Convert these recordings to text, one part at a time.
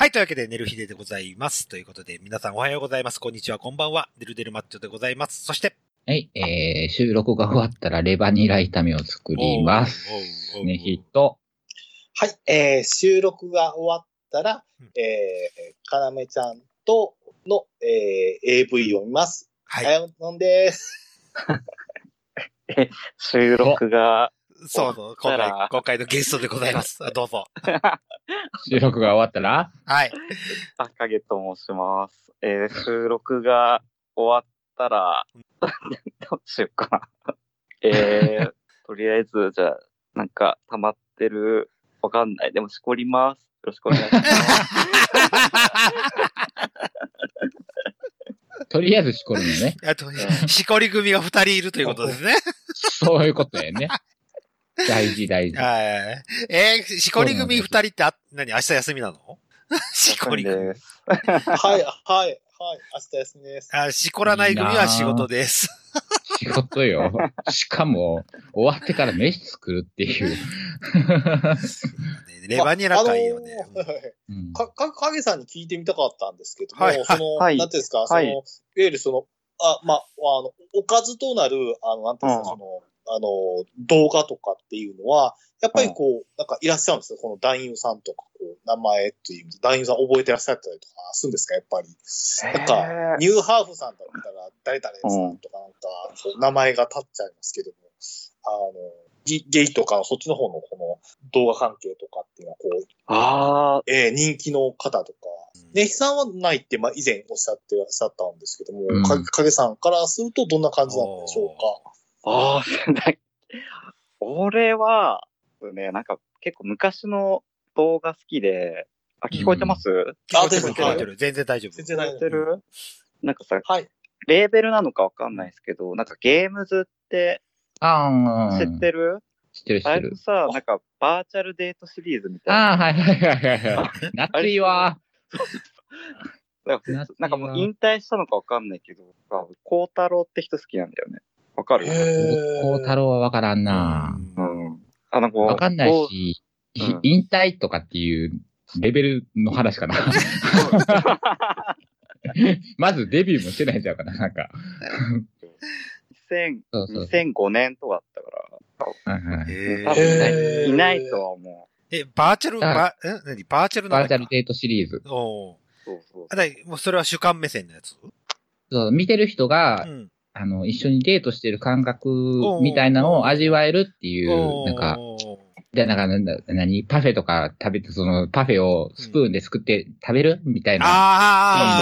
はい、というわけで、寝る日ででございます。ということで、皆さんおはようございます。こんにちは、こんばんは。デルデルマッチョでございます。そして、はい、えー、収録が終わったらレバニラ炒めを作ります。ね、ヒット。はい、えー、収録が終わったらうん、えー、かなめちゃんとの、えー、AV を見ます。は。はいい、のんです。収録が、そうそう、今回今回のゲストでございます。どうぞ。収録が終わったら？はい。赤毛と申します。えー収録が終わったら、どうしようかな。えー、とりあえず、じゃあ、なんか、溜まってる、わかんない。でも、しこります。よろしくお願いします。とりあえずしこるのね。しこり組が二人いるということですね。そういうことやね。大事大事。はい。えー、しこり組二人ってあ、何明日休みなの？しこり組。はい、はい、はい。明日休みです。あ、しこらない組は仕事です。仕事よ。しかも、終わってから飯作るっていう。レバニラ会よね。か、か、影さんに聞いてみたかったんですけども、はいその、はいなんていうんですか、その、はいい、わゆるその、あ、まあ、あの、おかずとなる、あの、なんていうんですか、うんその、あの、動画とかっていうのは、やっぱりこう、なんかいらっしゃるんですよ。この男優さんとか、こう、名前っていう、男優さん覚えてらっしゃったりとかするんですか、やっぱり。なんか、ニューハーフさんだったら、誰々さんとかなんか、こう名前が立っちゃいますけども、あの、ゲゲイとかのそっちの方のこの動画関係とかっていうのは、こう、あえー人気の方とか、ネヒさんはないって、まあ、以前おっしゃってらっしゃったんですけども、うん。か影さんからするとどんな感じなんでしょうか？あ、あ俺は、ね、なんか結構昔の動画好きで、あ、聞こえてます、あ聞こえてる全然聞こえてる。全然大丈夫。全然ない聞こえてる？なんかさ、はい。レーベルなのかわかんないですけど、なんかゲームズってああ、知ってる、知ってる知ってるあれの。さ、なんかバーチャルデートシリーズみたいな。ああ、はいはいはいはいはい。夏いわ。なんか夏なんかもう引退したのかわかんないけど、あ孝太郎って人好きなんだよね。わかるこう太郎はわからんな。うん。あの、こう。わかんないし、うん引退とかっていうレベルの話かな。まずデビューもしてないんちゃうかな、なんか。2000そうそう。2005年とかだったから、はいはいへ多分いないとは思え、バーチャル、あバ、え何？バーチャルなのバーチャルデートシリーズ。おうう。そうそうあ、だいもうそれは主観目線のやつ？そう見てる人が、うん。あの、一緒にデートしてる感覚みたいなのを味わえるっていう、なんか、で、なんか、なんだ、何？パフェとか食べて、その、パフェをスプーンですくって食べるみたいな。あ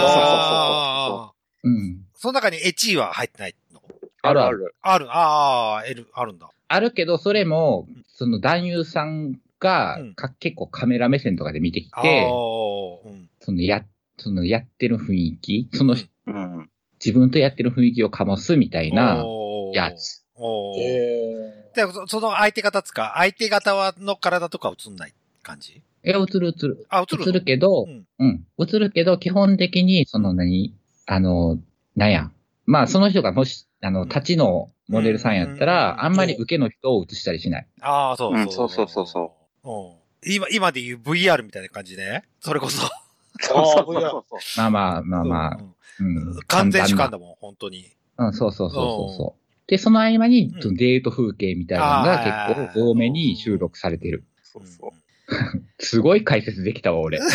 あ、うん。その中にエチーは入ってないの？あるある。ある。ある、ああ、L、あるんだ。あるけど、それも、その男優さんがうんか、結構カメラ目線とかで見てきああ、て、うん。そのや、そのやってる雰囲気、その、うん。自分とやってる雰囲気を醸すみたいなやつ。でそその相手方つか、相手方はの体とか映んない感じ？え、映る映る。あ、映るの？映るけど、うんうん。映るけど、基本的に、その何、あの、なんや。まあ、その人がもし、あの、立ちのモデルさんやったうんら、あんまり受けの人を映したりしない。ああ、そうそう。うんそうそうそう。今、今で言う VR みたいな感じね。それこそ。あそうーそうそうまあまあまあまあ、うんうん。完全主観簡だもん、本当に。うん、そうそうそうそうそう。で、その合間に、うんそのデート風景みたいなのあがー結構多めに収録されてる。そうそう。すごい解説できたわ、俺。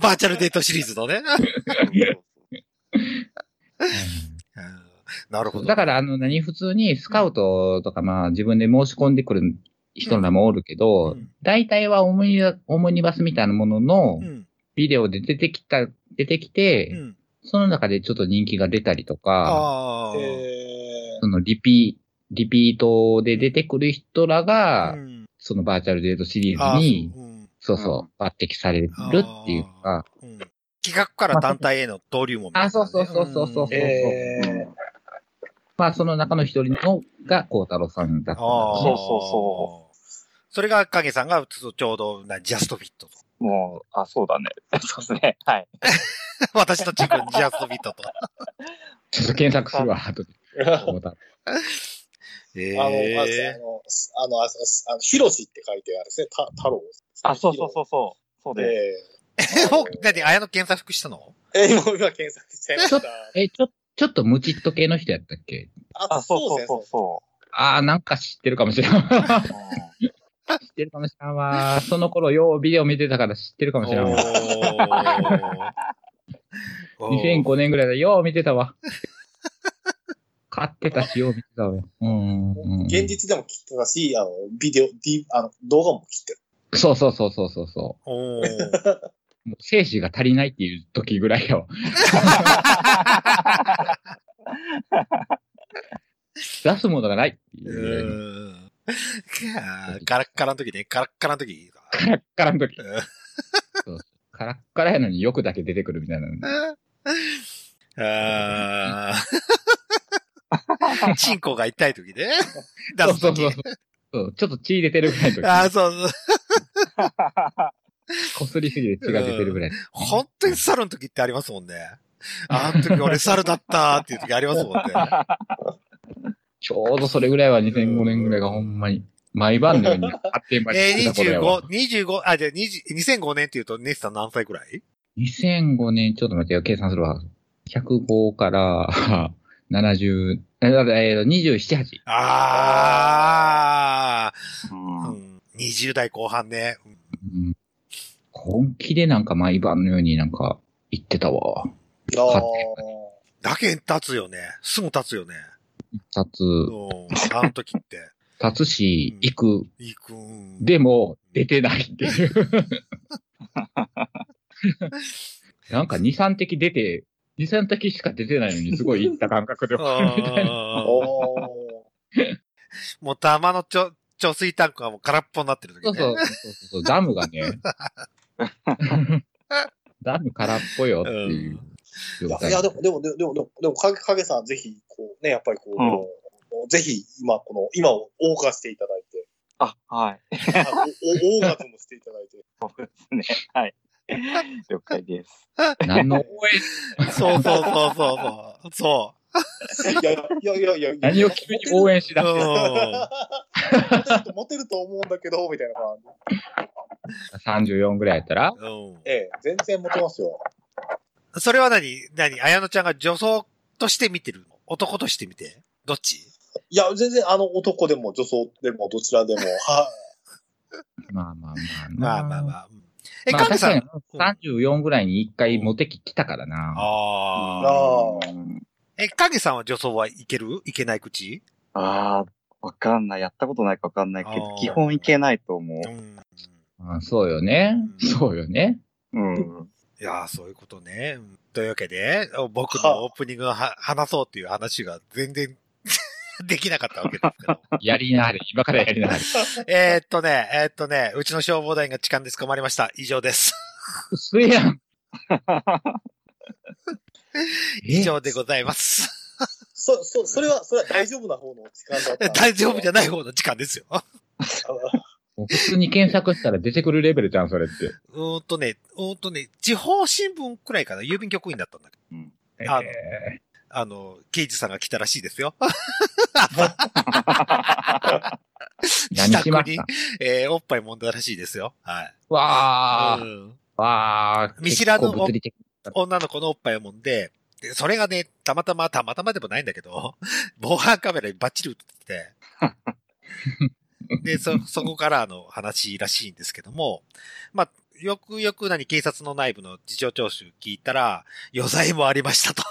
バーチャルデートシリーズのね。うんなるほど。だから、あの、何、普通にスカウトとか、まあ、自分で申し込んでくる人らもおるけどうん、大体はオムニバオムニバスみたいなもののうん。ビデオで出てきた、出てきうて、ん。その中でちょっと人気が出たりとか、そのリピ、リピートで出てくる人らが、うん。そのバーチャルデートシリーズに、そううん。そうそう、抜擢されるっていうか、うん。企画から団体への登竜門みたいなね。あそうそうそうそうそう。ー、えー。まあその中の一人のが孝太郎さんだったんだああ。そうそうそう。それが影さんがちょうどなジャストフィットと。もう、あ、そうだね。そうですね。はい。私とチームジャストフィットと。ちょっと検索するわ、後で。孝太郎えあの、あれですねあえの、すあの、ああの、ヒロシって書いてあるですね、た太郎ね。あ、そうそうそうそう。そうでです。ー。もう、何、綾野検索したのえー、今、今検索しちゃいました。え、ちょ、ちょっとムチっと系の人やったっけああ、そうそうそうそああ、なんか知ってるかもしれん。知う。ってるかもしれんわ。その頃、ようビデオ見てたから知ってるかもしれんわ。おー2005年ぐらいだ。よう見てたわ。買ってたし、よう見てたわよ。うんうんうん。現実でも切ってたし、あの、ビデオ、D、あの、動画も切ってる。そうそうそうそうそう。もう精子が足りないっていう時ぐらいよ。出すものがないっていうう カラッカラの時ね、カラッカラの時。カラッカラの時。うんカラッカラやのによくだけ出てくるみたいな。あー。チンコが痛い時ね。出す時そうそうそう。そうちょっと血出てるぐらいの時。ああ、そうそう。こすりすぎて血が出てるぐらい。本当に猿の時ってありますもんね。あの時俺猿だったっていう時ありますもんね。ちょうどそれぐらいは2005年ぐらいがほんまに、毎晩のように 発展場にえー、来てた頃やわ。25、25、あ、じゃあ20 2005年って言うと、ネスさん何歳くらい？2005年、ちょっと待ってよ、計算するわ。105から、70、えー、えー、27、8。ああ、うんうん、20代後半ね。うん本気でなんか毎晩のようになんか言ってたわ。ああ。だけ経つよね。すぐ経つよね。立つ、うん。あの時って。立つし、行く。いくん。でも、出てないっていう。なんか2、3滴出て、2、3滴しか出てないのにすごいいった感覚で もう玉のちょ貯水タンクがもう空っぽになってる時ね。そうそうそうそう、ダムがね、ダム空っぽよっていう状態。いやいや、でも、でも、でも、でも、でも、でも影影さん、ぜひ、こう、ね、やっぱりこう、ぜひ、今、この、今を謳歌していただいて、あ、はい。あおおオーガズムしていただいて、そうですね。はい。了解です。何の？応援、そうそうそうそう。そいやいやいやいやいや、何を急に応援しう。だしてるうモテると、モテると思うんだけど、みたいな感じ。34ぐらいやったら？ん。うん。ええ、全然モテますよ。それは何？何？綾乃ちゃんが女装として見てるの？男として見て？どっち？いや、全然、あの、男でも女装でも、どちらでも、はまあまあまあまあまあまあ。うんえ、まあかげさん。確かに34ぐらいに一回モテ期来たからな。ああ。え、影さんは女装はいける？いけない口？あー、わかんない。やったことないかわかんないけど基本いけないと思うう。ん。あそうよね。そうよね。うん。いやー、そういうことね。うんというわけで、僕のオープニングをは話そうっていう話が全然 できなかったわけですけど。やりなはれ。今からやりなはれ。えーっとね、えーっとね、うちの消防団員が痴漢で捕まりました。以上です。薄いやん。以上でございます。そ、そ、それは、それは大丈夫な方の時間だった。大丈夫じゃない方の痴漢ですよ。普通に検索したら出てくるレベルじゃん、それって。うーんとね、うーんとね、地方新聞くらいかな、郵便局員だったんだけど、あのえあの、刑事さんが来たらしいですよ。何しました？えーおっぱい揉んだらしいですよ。はい。ー、わー、うんわー。見知らぬ女の子のおっぱいを揉んで、で、それがね、たまたま、たまたまでもないんだけど、防犯カメラにバッチリ映ってて、で、そ、そこからの話らしいんですけども、まあ、よくよく何、警察の内部の事情聴取聞いたら、余罪もありましたと。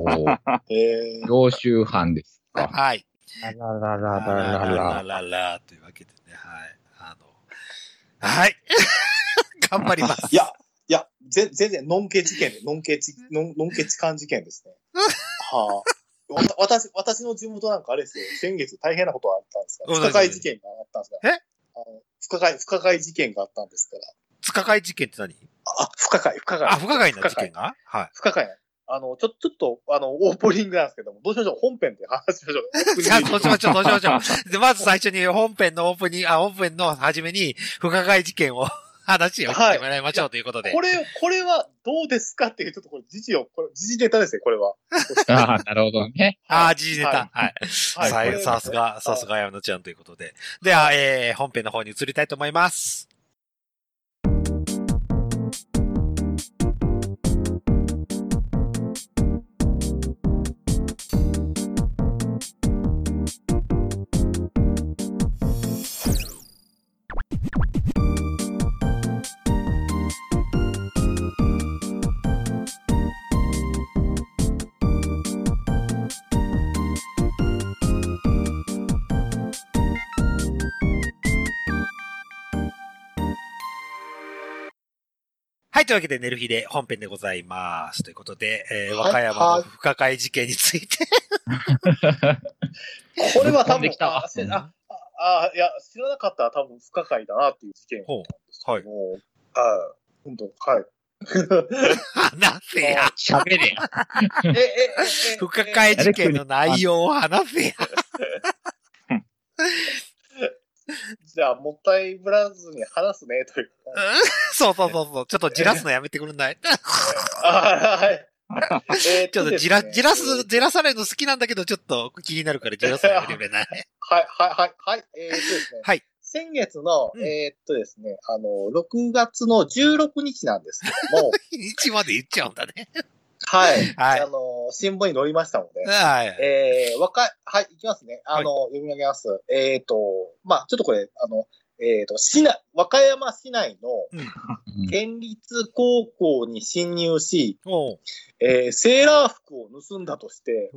おーえー、常習犯ですか。はい。あらららららららら。ららというわけでね、はい。あの、はい。頑張ります。いや、いや、ぜ全然、ノンケ事件で、ノンケチ、ノンケ痴漢事件ですね。はあ。わた私、私の地元なんかあれですよ。先月大変なことがあったんですか不可解事件があったんですから。え？あの不可解、不可解事件があったんですから。不可解事件って何？あ、不可解、不可解。あ、不可解な事件が？はい。不可解な。あの、ちょ、ちょっと、あの、オープニングなんですけども、どうしましょう本編で話しましょう。じゃあ、どうしましょう、どうしましょう。で、まず最初に本編のオープニング、あ、本編の初めに、不可解事件を話を聞いてもらいましょうということで。これ、これはどうですかっていう、ちょっとこれ、時事を、これ、時事ネタですね、これは。ああ、なるほどね。ああ、時事ネタ。はい。はいさすが、さすが山野ちゃんということで。では、えー、本編の方に移りたいと思います。い、というわけで、寝る日で本編でございます。ということで、えー、はい和歌山の不可解事件について。これは多分あ、しあ、あ、いや、知らなかったら多分不可解だなっていう事件なん。ですけはいど。も、あ、本当はい。話せや。喋れや。え、え、え、え不可解事件の内容を話せや。じゃあ、もったいぶらずに話すね、という。そうそうそうそう。ちょっとじらすのやめてくれない？あ はい。えーちょっとじら、じらす、じらされるの好きなんだけど、ちょっと気になるからじらすのやめてくれないはい、はい、はい、はい。えーっとですね。はい。先月の、うんえーっとですね、あの、6月の16日なんですけども、日まで言っちゃうんだね。はい。はいあの、新聞に載りましたので、はい。えー、若い、はい、いきますね。あの、読み上げます。えーっと、まあちょっとこれ、あの、えーっと、市内、和歌山市内のうん県立高校に侵入し、えー、セーラー服を盗んだとして、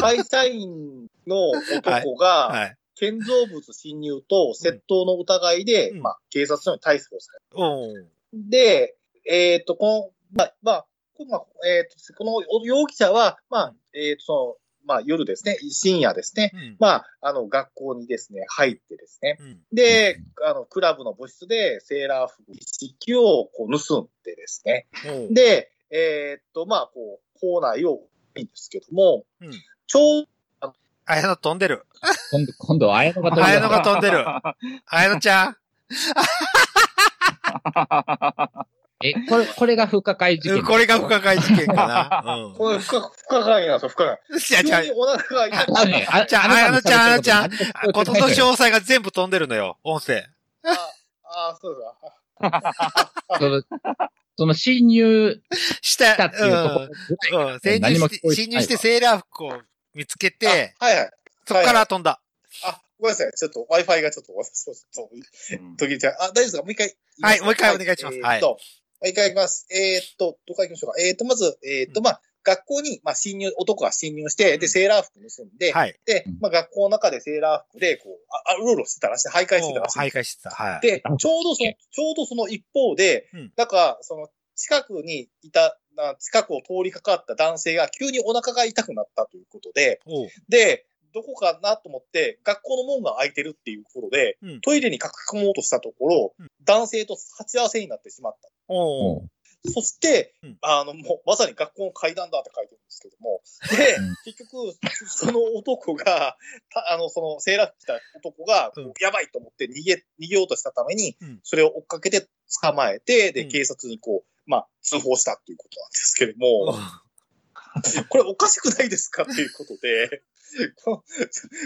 会社員の男が、はい。建造物侵入と窃盗の疑いで、うんまあ、警察署に逮捕された。で、えっ、と、この、まあ、まあ、こまあえっ、と、この容疑者は、まあ、えっ、と、その、まあ、夜ですね、深夜ですね、うん。まあ、あの、学校にですね、入ってですね、うん。で、あの、クラブの部室でセーラー服一式をこう盗んでですね、で、えっ、と、まあ、こう、校内をいいんですけども、うんちょうあやの飛んでる。今度、今度、綾野が飛んあやのでが飛んでる。あやのちゃん。え、これ、これが不可解事件。これが不可解事件かな。うん。これ不可、不可解なんですよ、不可解。じゃあ、じゃあのね、あ、じゃあなた綾野ちゃん綾野ちゃんああ、ことの詳細が全部飛んでるのよ、音声。あ、あ、そうだ。その、その侵入した、っていうところぐらいうん。うん。潜入して、侵入してセーラー服を見つけて、あはいはい。そこから飛んだ。あ、ごめんなさい。ちょっと Wi-Fi がちょっと、そうそううん途切れちゃう。あ、大丈夫ですか？もう一回。はいもう一回お願いしますえーっと、もう一回いきます。えーっと、どこから行きましょうか？えーっと、まず、えーっと、まあ、学校に、まあ、侵入、男が侵入して、で、うんセーラー服盗んで、はい。でうん、まあ、学校の中でセーラー服で、こう、あ、あうろうろしてたらしい、徘徊してたらしい。徘徊してた。はい。で、ちょうどその、ちょうどその一方で、うんなんか、その、近くにいた、な近くを通りかかった男性が急にお腹が痛くなったということで、で、どこかなと思って、学校の門が開いてるっていうことで、うん。トイレに駆け込もうとしたところ、うん。男性と鉢合わせになってしまった。そして、うん。あの、もう、まさに学校の階段だって書いてるんですけども、で、うん。結局、その男が、たあの、その、セーラー服着た男が、うん。やばいと思って逃げ、逃げようとしたために、うん。それを追っかけて捕まえて、で、うん。警察にこう、まあ、通報したっていうことなんですけれども、これおかしくないですかっていうことで、この、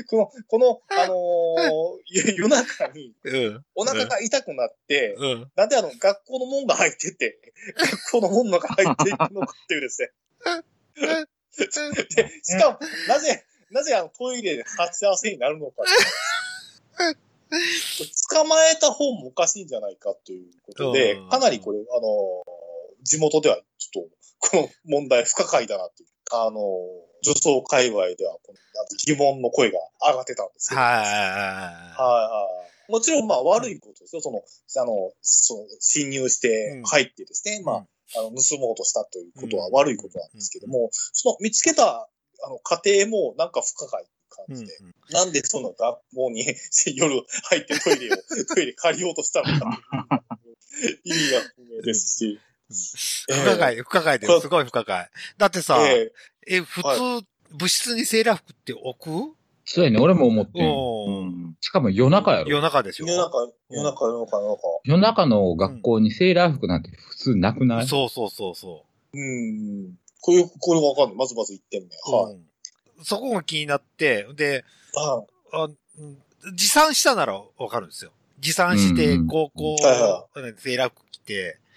この、この、あのー夜 夜中にうん。お腹が痛くなって、うん。なんであの、学校の門が開いてて、学校の門の中入っていくのかっていうですね。で、しかも、なぜ、なぜあのトイレで鉢合わせになるのか。捕まえた方もおかしいんじゃないかということでうん、かなりこれ、あの、地元ではちょっと、この問題不可解だなっていう、あの、女装界隈ではこの疑問の声が上がってたんですよ。はい。はいはい。もちろん、まあ、悪いことですよ。その、あの、その、侵入して入ってですね、まあ、あの、盗もうとしたということは悪いことなんですけども、その、見つけた、あの、家庭もなんか不可解なうん。感じで、なんでその学校に 夜入ってトイレを、トイレ借りようとしたのか意味が不明ですし、不可解、不可解です。すごい不可解。だってさ、ええ、普は通、部室にセーラー服って置く？そうやね、俺も思ってん。ううん。ん。しかも夜中やろ。夜中ですよ。夜中、夜中、夜中、夜中。夜中の学校にセーラー服なんて普通なくない、そうそうそうそうん。これ、これわかんない。まずまず1点目。う。はい。うんそこが気になって、で、はあうん持参したならわかるんですよ。持参してうんうん、高校、はいはセーラー服着て、い。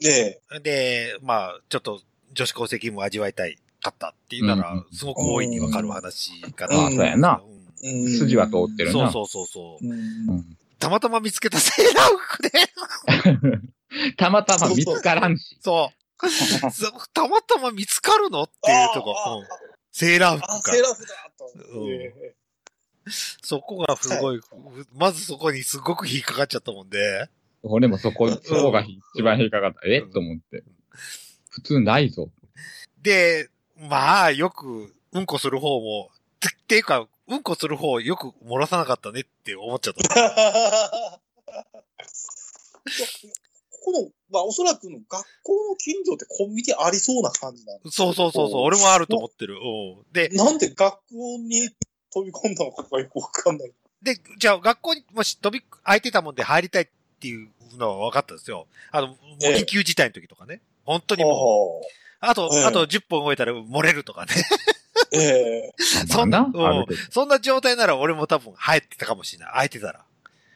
ねで、まあ、ちょっと女子高生気分を味わいたいかったっていうならすごく大いにわかる話かうんな。あそうやなうんえ。筋は通ってるな。そうそうそうそう。たまたま見つけたセーラー服で、たまたま見つからんし。そう。そうたまたま見つかるのっていうとこ、あうんセーラー服あ、かセー。ラー服だと。そこがすごい、まずそこにすごく引っかかっちゃったもんで。俺もそこ、そこが一番引っかかった。え？と思って。普通ないぞ。で、まあ、よく、うんこする方も、てっていうか、うんこする方よく漏らさなかったねって思っちゃった。この、まあ、おそらくの学校の近所ってコンビニありそうな感じなんですそうそうそうそう、俺もあると思ってる。うん。で、なんで学校に飛び込んだのかがよくわかんない。で、じゃあ学校にもし飛び、空いてたもんで入りたいっていうのは分かったんですよ。あの、もうええ緊急事態の時とかね。本当にもう、あと、ええあと10分終えたら漏れるとかね。ええ そんな、そんな状態なら俺も多分入ってたかもしれない。空いてたら。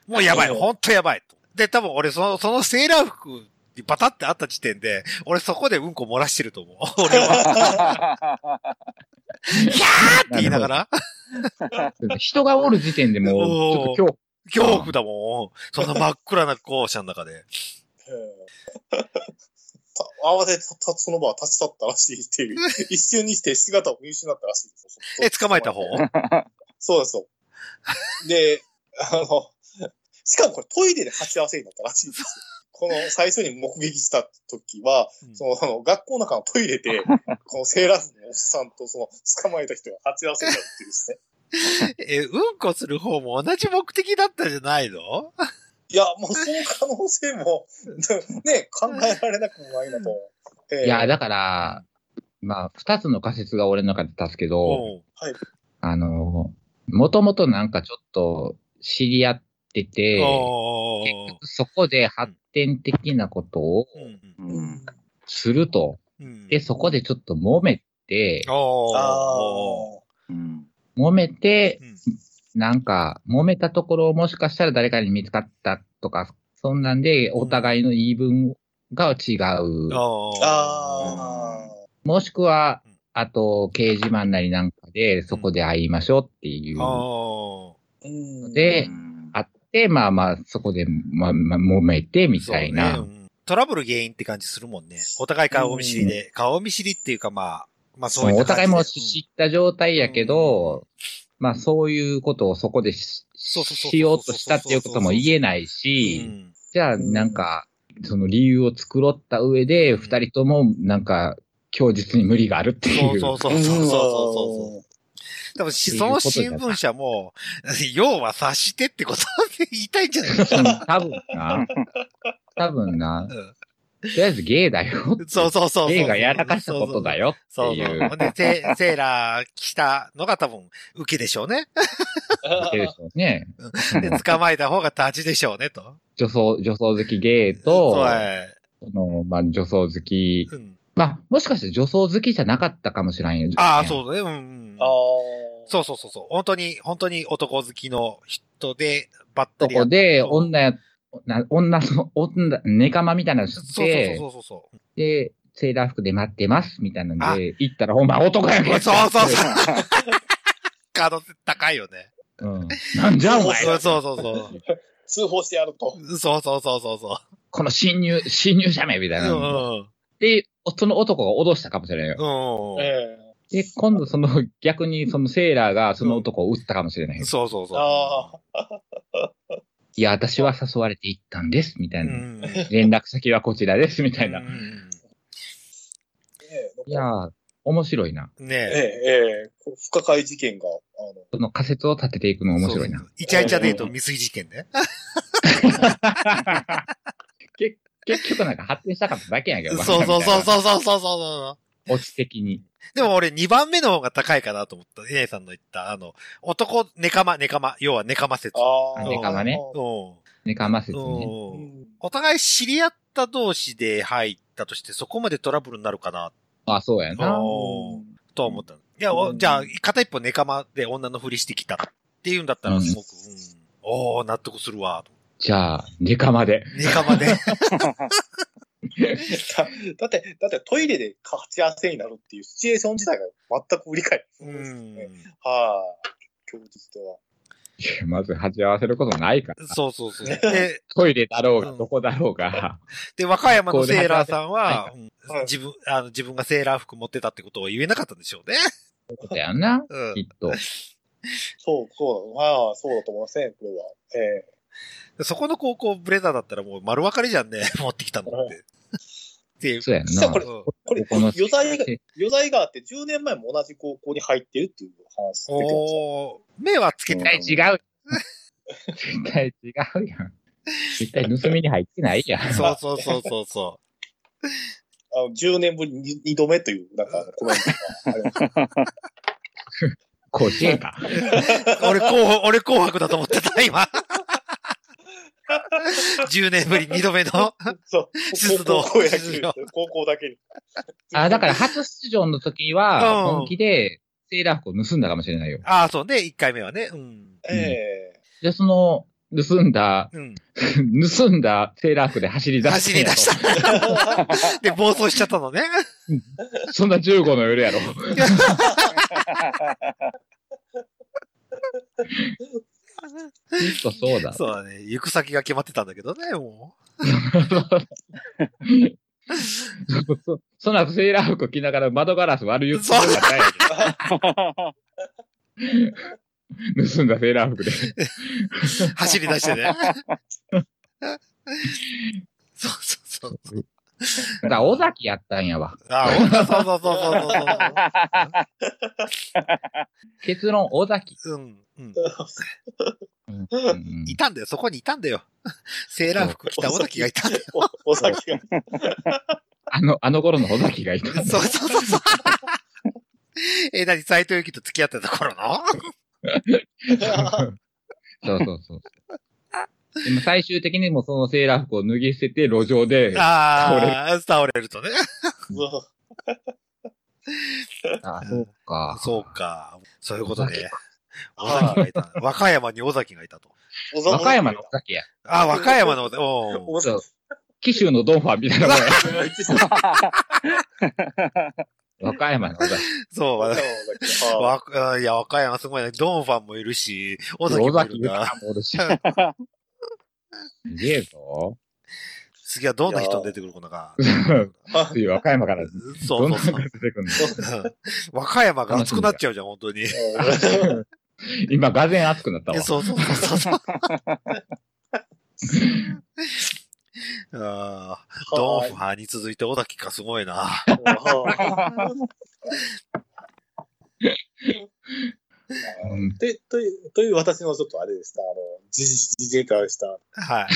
もうやばい、ええほんとやばいと。で、多分俺その、そのセーラー服にバタってあった時点で、俺そこでうんこ漏らしてると思う。俺は。ひゃーって言いながら、人がおる時点でもう、ちょっと今日、恐怖だもん。そんな真っ暗な校舎の中で。慌ててたその場は立ち去ったらしいっていう。一瞬にして姿を見失ったらしいです。え、捕まえた方？そうですよ。で、あの、しかもこれトイレで鉢合わせになったらしいんですよ。この最初に目撃した時は、そのあの学校の中のトイレで、このセーラー服のおっさんとその捕まえた人が鉢合わせになるっていうですね。え、うんこする方も同じ目的だったんじゃないの？いや、もうその可能性も、ね、考えられなくもないなと。ええいや、だから、まあ、二つの仮説が俺の中で立つけど、うん。あの、もともとなんかちょっと知り合ってて、結局そこで発展的なことをうんうん。すると。うん。で、そこでちょっと揉めて、うん。揉めて、うんなんか、揉めたところをもしかしたら誰かに見つかったとか、そんなんで、お互いの言い分が違う。あ。ああ。もしくはうん、あと、掲示板なりなんかで、そこで会いましょうっていう。でうんあって、まあまあ、そこで、まあ、まあ、揉めて、みたいな。そうねうんトラブル原因って感じするもんね。お互い顔見知りで。顔見知りっていうかまあ、まあそういったお互いも知った状態やけど、まあそういうことをそこでししようとしたっていうことも言えないうんし、うんじゃあなんか、その理由を作った上で、うん二人ともなんか、供述に無理があるっていう。そうそうそうそうそうそう。多分し、その新聞社も、要は察してってことで言いたいんじゃないか？うん多分な。多分な。な。とりあえずゲイだよ。そうそうそう。ゲイがやらかしたことだよってそうそう。で、セ セーラー来たのが多分、受けでしょうね。わけでしょうね。で、捕まえた方が立ちでしょうね、と。女装、女装好きゲイそうと、はいその、まあ、女装好き。うんまあ、もしかして女装好きじゃなかったかもしれんよ。ああ、う。そうだね。うんうん。ああ。そうそうそうそう。本当に、本当に男好きの人で、バッタリやそこで、女や、な女の、女、ネカマみたいなのしそうそうて、そうそうそう。で、セーラー服で待ってます、みたいなんあで、行ったら、ほんま男やんけそうそうそう。可能性高いよね。うん。なんじゃお前そうそうそうそう。通報してやると。そうそうそうそうそこの侵入、侵入者名みたう。いうな。んで、その男が脅したかもしれないよ。うん。うん。えで、今度その逆にそのセーラーがその男を撃ったかもしれないよ。そうそうそう。あいや、私は誘われて行ったんです、みたいうな。ん。連絡先はこちらです、みたいな。うんいやー、面白いな。ねえええ。ええ不可解事件が、あの、その仮説を立てていくの面白いなそう。そうイチャイチャデート未遂事件ね。結結局なんか発展したかっただけやけどな。そうそうそうそうそうそうそオチ的に。でも俺2番目の方が高いかなと思った。姉さんの言った、あの、男、ネカマ、ネカマ、要はネカマ説。ああネカマねうん。ネカマ説うね。ん。お互い知り合った同士で入ったとして、そこまでトラブルになるかな、あ、そうやな。とは思ったの。いや、じゃあ、片一方ネカマで女のふりしてきたっていうんだったら、すごく、うん。おー、納得するわ、と。じゃあ、ネカマで。ネカマで。だって、だってトイレで勝ち合わせになるっていうシチュエーション自体が全く理解。うん。はい、供述では。まず鉢合わせることないから。そうそうそう。で、トイレだろうが、うんどこだろうが。で、和歌山のセーラーさんは、自分、あの、自分がセーラー服持ってたってことを言えなかったんでしょうね。そういうことやんな。うんきっと。そう、そうだ。はい、そうだと思いますね、これは。えそこの高校ブレザーだったらもう丸分かりじゃんね、持ってきたのって。っていう。そうやんな。これこれ、ここの余罪が、余罪があって10年前も同じ高校に入ってるっていう話出てました。おー目はつけて絶た対違う。絶対違うやん。絶対盗みに入ってないやん。そうそうそうそうそあの10年ぶりに2度目という、なんかコメントがありました。甲子園か。う。俺紅、俺紅白だと思ってた、今。10年ぶり2度目の。そう。出動高校野出球場、高校だけに。あ、だから初出場の時は、うん本気で、セーラー服を盗んだかもしれないよ。ああ、そうね、1回目はね。うん。ええで、その、盗んだ、うん。盗んだセーラー服で走り出走り出し。た。で、暴走しちゃったのね。そんな15の夜やろ。きっとそうだ。そうだね。行く先が決まってたんだけどね、もそそその後セーラー服着ながら窓ガラス割る言って盗んだセーラー服で。う。走り出してね。そうそうそう。だから尾崎やったんやわ。ああ、そうそうそうそうそう 結論、尾崎。そう。うん。うん。うんうんいたんだよ、そこにいたんだよ。セーラー服着た尾崎がいたんだよ。おお酒が。あの、あの頃の尾崎がいた。そうそうそうそう。え、なに、斎藤由貴と付き合ってた頃の？そうそうそう。でも最終的にもそのセーラー服を脱ぎ捨てて路上で、ああ、倒れるとね。あそうか。そうか。そういうことで。尾はい崎がいた。和歌山に尾崎がいたと。和歌山の尾崎や。あ、和歌山の、おおそう紀州のドンファンみたいなもんや。和歌山の尾崎。そう、わはわ、いや、和歌山すごいね。ドンファンもいるし、尾崎尾もいるし。すげえぞ。次はどんな人出てくるのか。次和歌山からそうそう。出てくるの？和歌山が熱くなっちゃうじゃん、本当に。い今、がぜん熱くなったわ。そうそうそうそう。ああ、ドンファンに続いて小崎かすごいな。うんで、という、という私のちょっとあれでした。あの、じ、じじ化した。はい。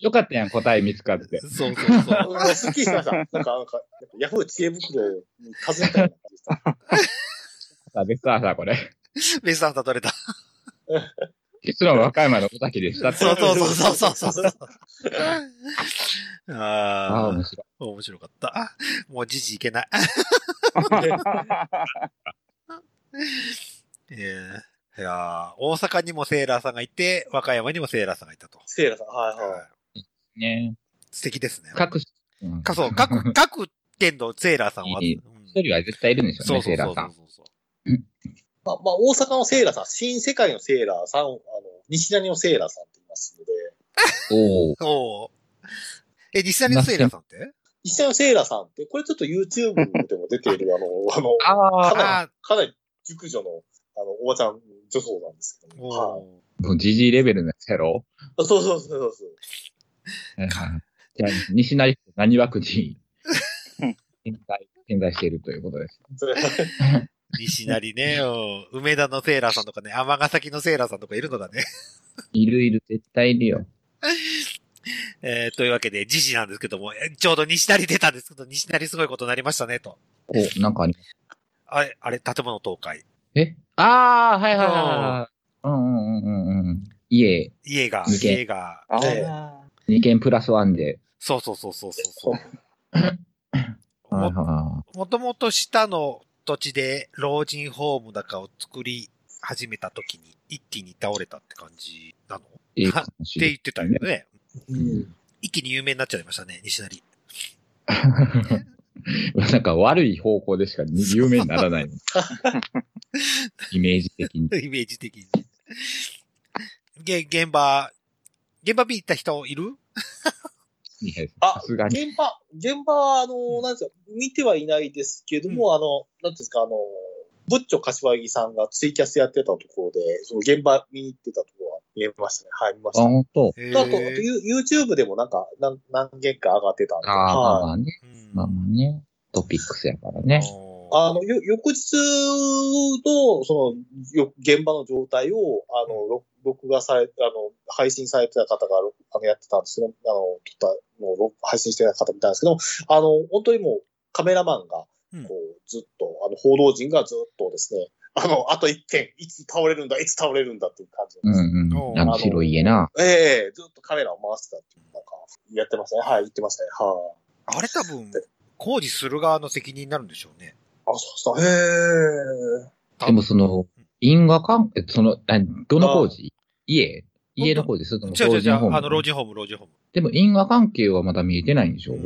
よかったやん、答え見つかって。そうそうそう。すっきりしました。なんか、なんか、ヤフー知恵袋に尋ねたような感じでした。さあ、でさあさあ、これ。ベストアンサー取れた。結論和歌山の尾崎でしたって。そうそうそうそうそうそう。ああ、面、白い。面白かった。もうじじいけない。ええいやー大阪にもセーラーさんがいて、和歌山にもセーラーさんがいたと。セイラさん、はいはい。はいね素敵ですね。各、うんか、そう、各、各県のセーラーさんは。いいうん一人は絶対いるんですよね、そうそうそうセーラーさん。そうそう。まあ、まあ、大阪のセーラーさん、新世界のセーラーさん、あの、西成のセーラーさんって言いますので、おお。え、西成のセーラーさんって？西成のセーラーさんって、これちょっと YouTube でも出ている、あの、あの、ああ、かなりあ、かなり熟女の、あの、おばちゃん女装なんですけども。はいおもうジジイレベルのやつやろ？あそうそうそうそうそう。はいはいじゃあ、西成区何枠に点在、点在しているということです。それー西成ね、うん梅田のセーラーさんとかね、尼崎のセーラーさんとかいるのだね。いるいる、絶対いるよ。えー、というわけで、時事なんですけども、えちょうど西成出たんですけど、西成すごいことになりましたね、と。お、なんかありあれ、あれ、建物倒壊。え？ああ、はいはいはいはい。うんうんうんうんうん。家、家が、二軒家が、あええあ。2件プラスワンで。そうそうそうそうそう。はいもはもともと下の土地で老人ホームだかを作り始めた時に一気に倒れたって感じなの？ええかもしてれ言ってたよね。うん。一気に有名になっちゃいましたね、西成。なんか悪い方向でしか有名にならないの。イメージ的に。イメージ的に。げ、現場、現場見に行った人いる？いやあさすがに。現場、現場は、あの、なんですか、見てはいないですけども、あの、なんていうんですか、あの、ブッチョ柏木さんがツイキャスやってたところで、その現場見に行ってたところは見えましたね。はい、見ましあ、た。本当？へあと、ユ YouTube でもなんか、何何件か上がってたんで。ああ、まあまはいあね。うんまあまあね。トピックスやからね。あの、よ翌日の、その、よ現場の状態を、あの、録録画され、あの、配信されてた方が、ろあの、やってたんですけど、あの、撮ったのを録配信してた方みたいなんですけど、あの、本当にもう、カメラマンが、うんこう、ずっと、あの、報道陣がずっとですね、あの、あと一件、いつ倒れるんだ、いつ倒れるんだっていう感じうんです。うん。あの白い家な。ええずっとカメラを回してたっていう、なんか、やってましたね。はい、言ってましたね。はい、あれ多分、工事する側の責任になるんでしょうね。あ、そうそう。へえ。でもその、因果関係、その、あどの工事？家？家の工事するの違う違う違う、ホームあの、老人ホーム、老人ホーム。でも因果関係はまだ見えてないんでしょうん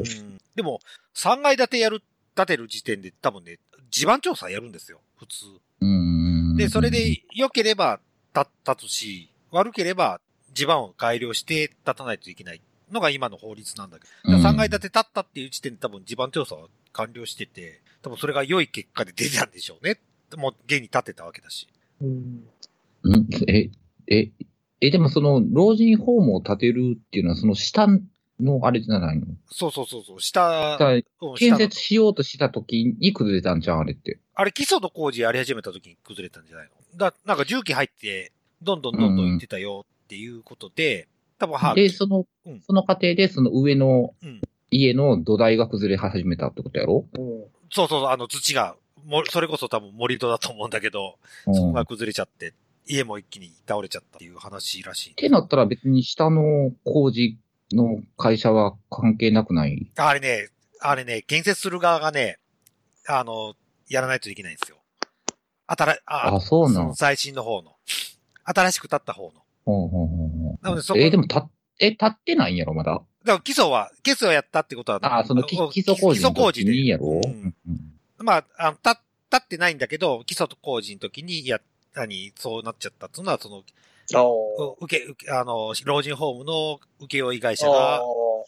でも、3階建てやる、建てる時点で多分ね、地盤調査やるんですよ、普通。うん。で、それで良ければ立立つし、悪ければ地盤を改良して立たないといけないのが今の法律なんだけど、うん3階建て立ったっていう時点で多分地盤調査は完了してて、多分それが良い結果で出たんでしょうね。もう現に立てたわけだし。うん。うんえ、え、え、でもその、老人ホームを建てるっていうのは、その下のあれじゃないの？そうそうそうそう、下、建設しようとした時に崩れたんじゃん、あれって。あれ基礎の工事やり始めた時に崩れたんじゃないの？だ、なんか重機入って、どんどんどんどん行ってたよっていうことで、多分は、で、そのうん、その過程で、その上のうん家の土台が崩れ始めたってことやろ？うん。そうそうあの土が、もそれこそ多分盛り土だと思うんだけど、うん。そこがっ崩れちゃって、家も一気に倒れちゃったっていう話らしい。てなったら別に下の工事の会社は関係なくない？あれね、あれね、建設する側がね、あの、やらないといけないんですよ。新ああ、そうなん？最新の方の。新しく建った方の。ほうほうほうほなのでそうこ、えーでもた、え、立ってないんやろ、まだ？だから基礎は、基礎をやったってことは、あ、その基礎工事の基礎工事で。時にやろうんうんまあ、あの、た、立ってないんだけど、基礎工事の時に、や、何、そうなっちゃったっていうのは、その、受け、受け、あの、老人ホームの請負会社あが、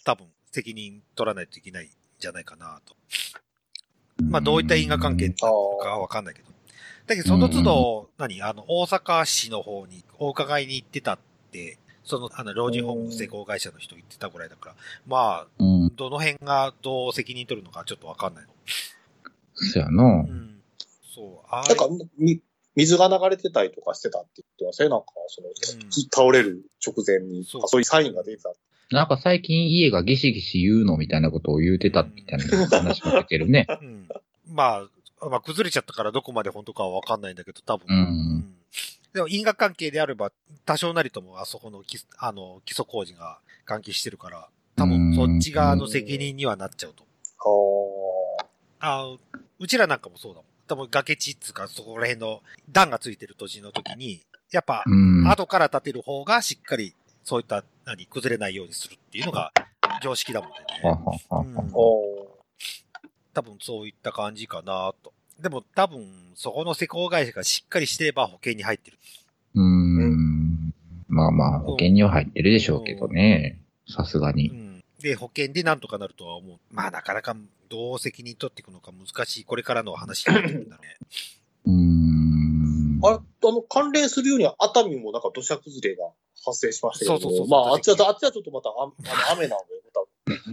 多分、責任取らないといけないんじゃないかなと。まあ、どういった因果関係なのかはわかんないけど。だけど、その都度、何？あの、大阪市の方にお伺いに行ってたって、その、あの、老人ホームの施工会社の人言ってたぐらいだから、まあ、うん。どの辺がどう責任取るのかちょっとわかんないの。そやなう。ん。そう。あなんか、み水が流れてたりとかしてたって言ってましたね。なんか、その、倒れる直前に、そうそういうサインが出てた。なんか最近家がギシギシ言うのみたいなことを言うてたみたいな話も出てるね。うん。まあ、まあ、崩れちゃったからどこまで本当かはわかんないんだけど、多分。うんでも因果関係であれば、多少なりともあそこの基あの基礎工事が関係してるから、多分そっち側の責任にはなっちゃうと。ああうちらなんかもそうだもん。多分崖地っつうか、そこら辺の段がついてる土地の時に、やっぱ、うん。後から建てる方がしっかり、そういった、何、崩れないようにするっていうのが常識だもんはね。ははうん多分そういった感じかなと。でも多分、そこの施工会社がしっかりしてれば保険に入ってる。うん。まあまあ、保険には入ってるでしょうけどね。さすがうに。ん。で、保険でなんとかなるとは思う。まあなかなかどう責任取っていくのか難しい、これからの話になってくるんだろうね。うん。あれ、あの、関連するようには熱海もなんか土砂崩れが発生しましたけど、そうそうそうまあ、あっちは、あっちはちょっとまたあ あの雨なので、多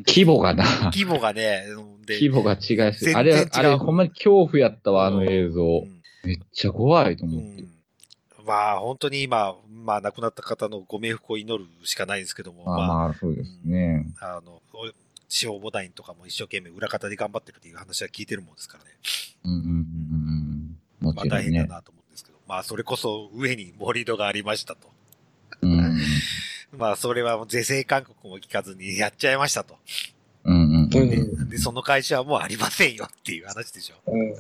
規模がな。規模がね、規模が違いすぎあれあれ、ほんまに恐怖やったわ、あの映像う。んめっちゃ怖いとう思って。ん。ままあ、本当に今、まあ、亡くなった方のご冥福を祈るしかないんですけども、まあまあ、そうですね。あの、司法ボタンとかも一生懸命裏方で頑張ってるっていう話は聞いてるもんですからね。うんうんうんうん。もまあ大。変だなと思うんですけど、まあそれこそ上に盛り土がありましたと。うん。まあそれはもう是正勧告も聞かずにやっちゃいましたと。うんうんうん。うんで、その会社はもうありませんよっていう話でしょ。うん。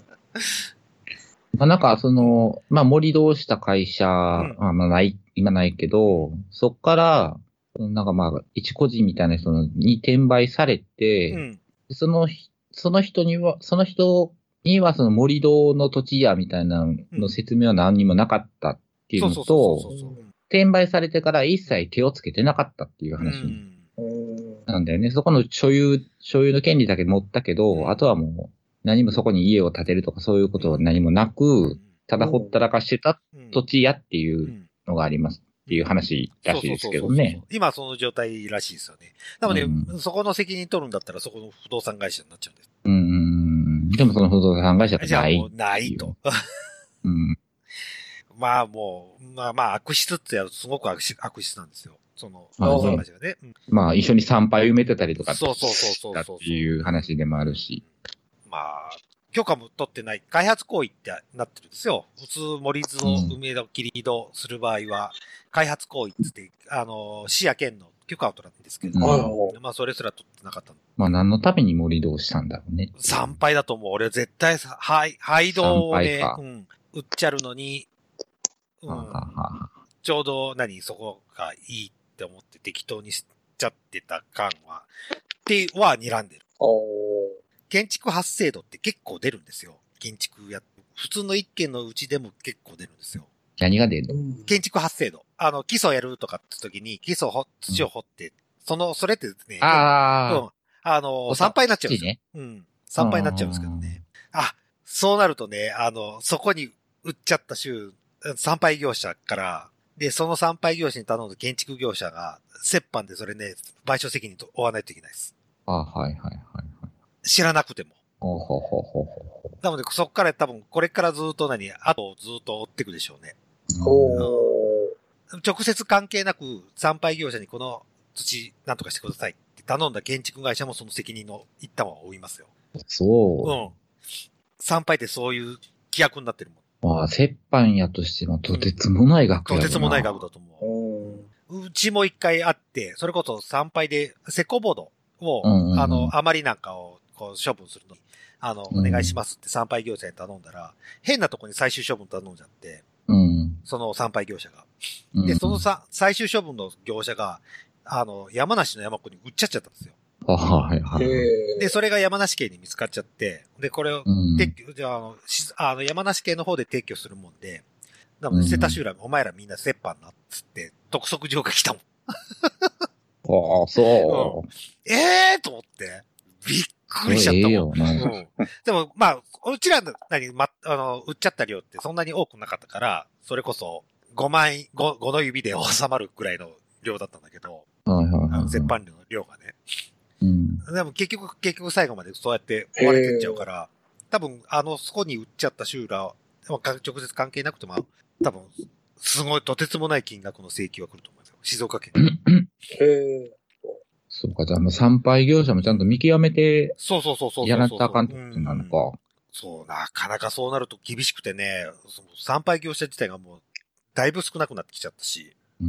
まあなんか、その、まあ盛り土した会社、んあまあない、今ないけど、そっから、なんかまあ、一個人みたいな人に転売されて、うん。そのひ、その人には、その人にはその盛り土の土地やみたいなの説明は何にもなかったっていうのと。転売されてから一切手をつけてなかったっていうう話ん。うん。なんだよね。そこの所有、所有の権利だけ持ったけど、うんあとはもう何もそこに家を建てるとかそういうことは何もなく、ただほったらかしてたうん土地やっていううんのがありますっていう話らしいですけどね。今その状態らしいですよね。なので、うんそこの責任取るんだったらそこの不動産会社になっちゃうんです。うん。でもその不動産会社がない。ないと。うん。まあもう、まあまあ悪質ってやるとすごく悪質悪質なんですよ。その不まあね動産会社がね。うんまあ一緒に参拝埋めてたりとかそうそうそうそうだっていう話でもあるし。まあ、許可も取ってない開発行為ってなってるんですよ。普通森津をうん梅戸切り戸する場合は、開発行為って言って、あの、市や県の許可を取らないんですけど、うんまあそれすら取ってなかったの。まあ何のために盛り土をしたんだろうね。参拝だと思う。俺絶対さ、はい、廃道をねうん、売っちゃるのに、うん、ちょうど何、そこがいいって思って適当にしちゃってた感は、っては睨んでる。お建築発生度って結構出るんですよ。建築や、普通の一軒のうちでも結構出るんですよ。何が出るの？うん。建築発生度。あの、基礎やるとかって時に、基礎を掘、土を掘って、その、それってね、あうん。あの、お参拝になっちゃうんですよ。ね。うん。参拝になっちゃうんですけどね。あ、そうなるとね、あの、そこに売っちゃった州、参拝業者から、で、その参拝業者に頼んだ建築業者が、折半でそれね、賠償責任と負わないといけないです。あはいはいはいはい。知らなくても。ほうほうほうほうほなので、そこから多分、これからずっと何、後をずっと追っていくでしょうね。直接関係なく、参拝業者にこの土、なんとかしてくださいって頼んだ建築会社もその責任の一端は負いますよ。そう。うん。参拝ってそういう規約になってるもん。まあ、折半やとしてもとてつもない額やろなとてつもない額だと思ーうん。う。うちも一回あって、それこそ参拝で、セコボードを、うんうんうんあの、余りなんかを、こう、処分するのに、あの、うんお願いしますって参拝業者に頼んだら、変なとこに最終処分頼んじゃって、うん。その参拝業者が。うんで、そのさ、最終処分の業者が、あの、山梨の山子に売っちゃっちゃったんですよ。あはいはい。へで、それが山梨県に見つかっちゃって、で、これをうん撤去、じゃあ、あの、しあの山梨県の方で撤去するもんで、なので、瀬田集落、お前らみんな折半なっつって、督促状が来たもん。ああ、そええーと思って、びっう。くりしちゃったもん。ええよな。うん。でも、まあ、うちらの、何、ま、あの、売っちゃった量ってそんなに多くなかったから、それこそ、5万円、5、5の指で収まるくらいの量だったんだけど、はいはいあはい。の折半量の量がね。うん。でも結局、結局最後までそうやって追われてっちゃうから、多分、あの、そこに売っちゃったシューラー、まあか直接関係なくても、多分、すごいとてつもない金額の請求が来ると思いますよ。静岡県。え。へえ。そうか、じゃあもう参拝業者もちゃんと見極めてそうそうそうそう。やらなきゃあかんってことなのうんか。そう、なかなかそうなると厳しくてね、参拝業者自体がもう、だいぶ少なくなってきちゃったし、う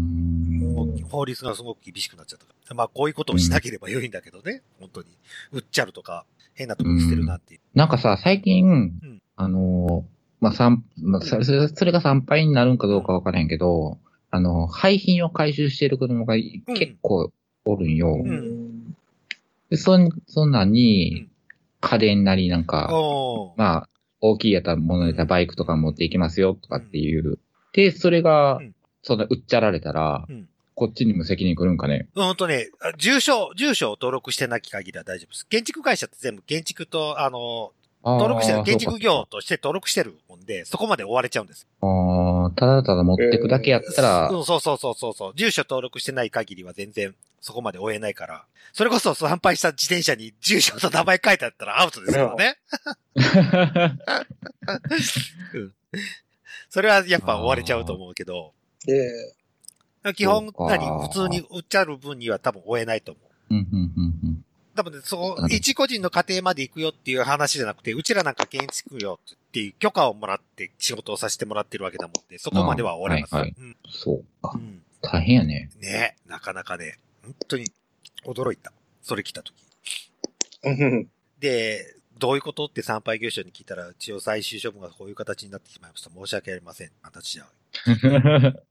法律がすごく厳しくなっちゃったから。まあ、こういうことをしなければ良いんだけどね、本当に。売っちゃるとか、変なとこに捨てるなんていう。なんかさ、最近、んあのー、まあ、参、まあ、それ、それが参拝になるんかどうかわからへんけど、あの、廃品を回収している子供が結構おるんよ。んで、そん、そんなんうにん、家電なりなんか、おーまあ、大きいやったものやったらバイクとか持っていきますよとかっていう。で、それがうん、そんな売っちゃられたらうん、こっちにも責任来るんかね。うんとね、あ住所、住所を登録してなき限りは大丈夫です。建築会社って全部建築と、あの、登録してる、建築業として登録してるもんで、そこまで追われちゃうんです。ああ、ただただ持ってくだけやったら、うん、そうそうそうそうそう。住所登録してない限りは全然そこまで追えないから。それこそ参拝した自転車に住所と名前書いてあったらアウトですからね。それはやっぱ追われちゃうと思うけど、で、基本何、普通に売っちゃう分には多分追えないと思う。うん、うん、うん、多分ね、そう一個人の家庭まで行くよっていう話じゃなくて、うちらなんか建築よっていう許可をもらって仕事をさせてもらってるわけだもんで、そこまでは追われます。あはいはいうんそうかう。ん大変やね。ねなかなかね、本当に驚いた。それ来た時。うんで、どういうことって参拝業者に聞いたら、一応最終処分がこういう形になってしまいました。申し訳ありません。形じゃ。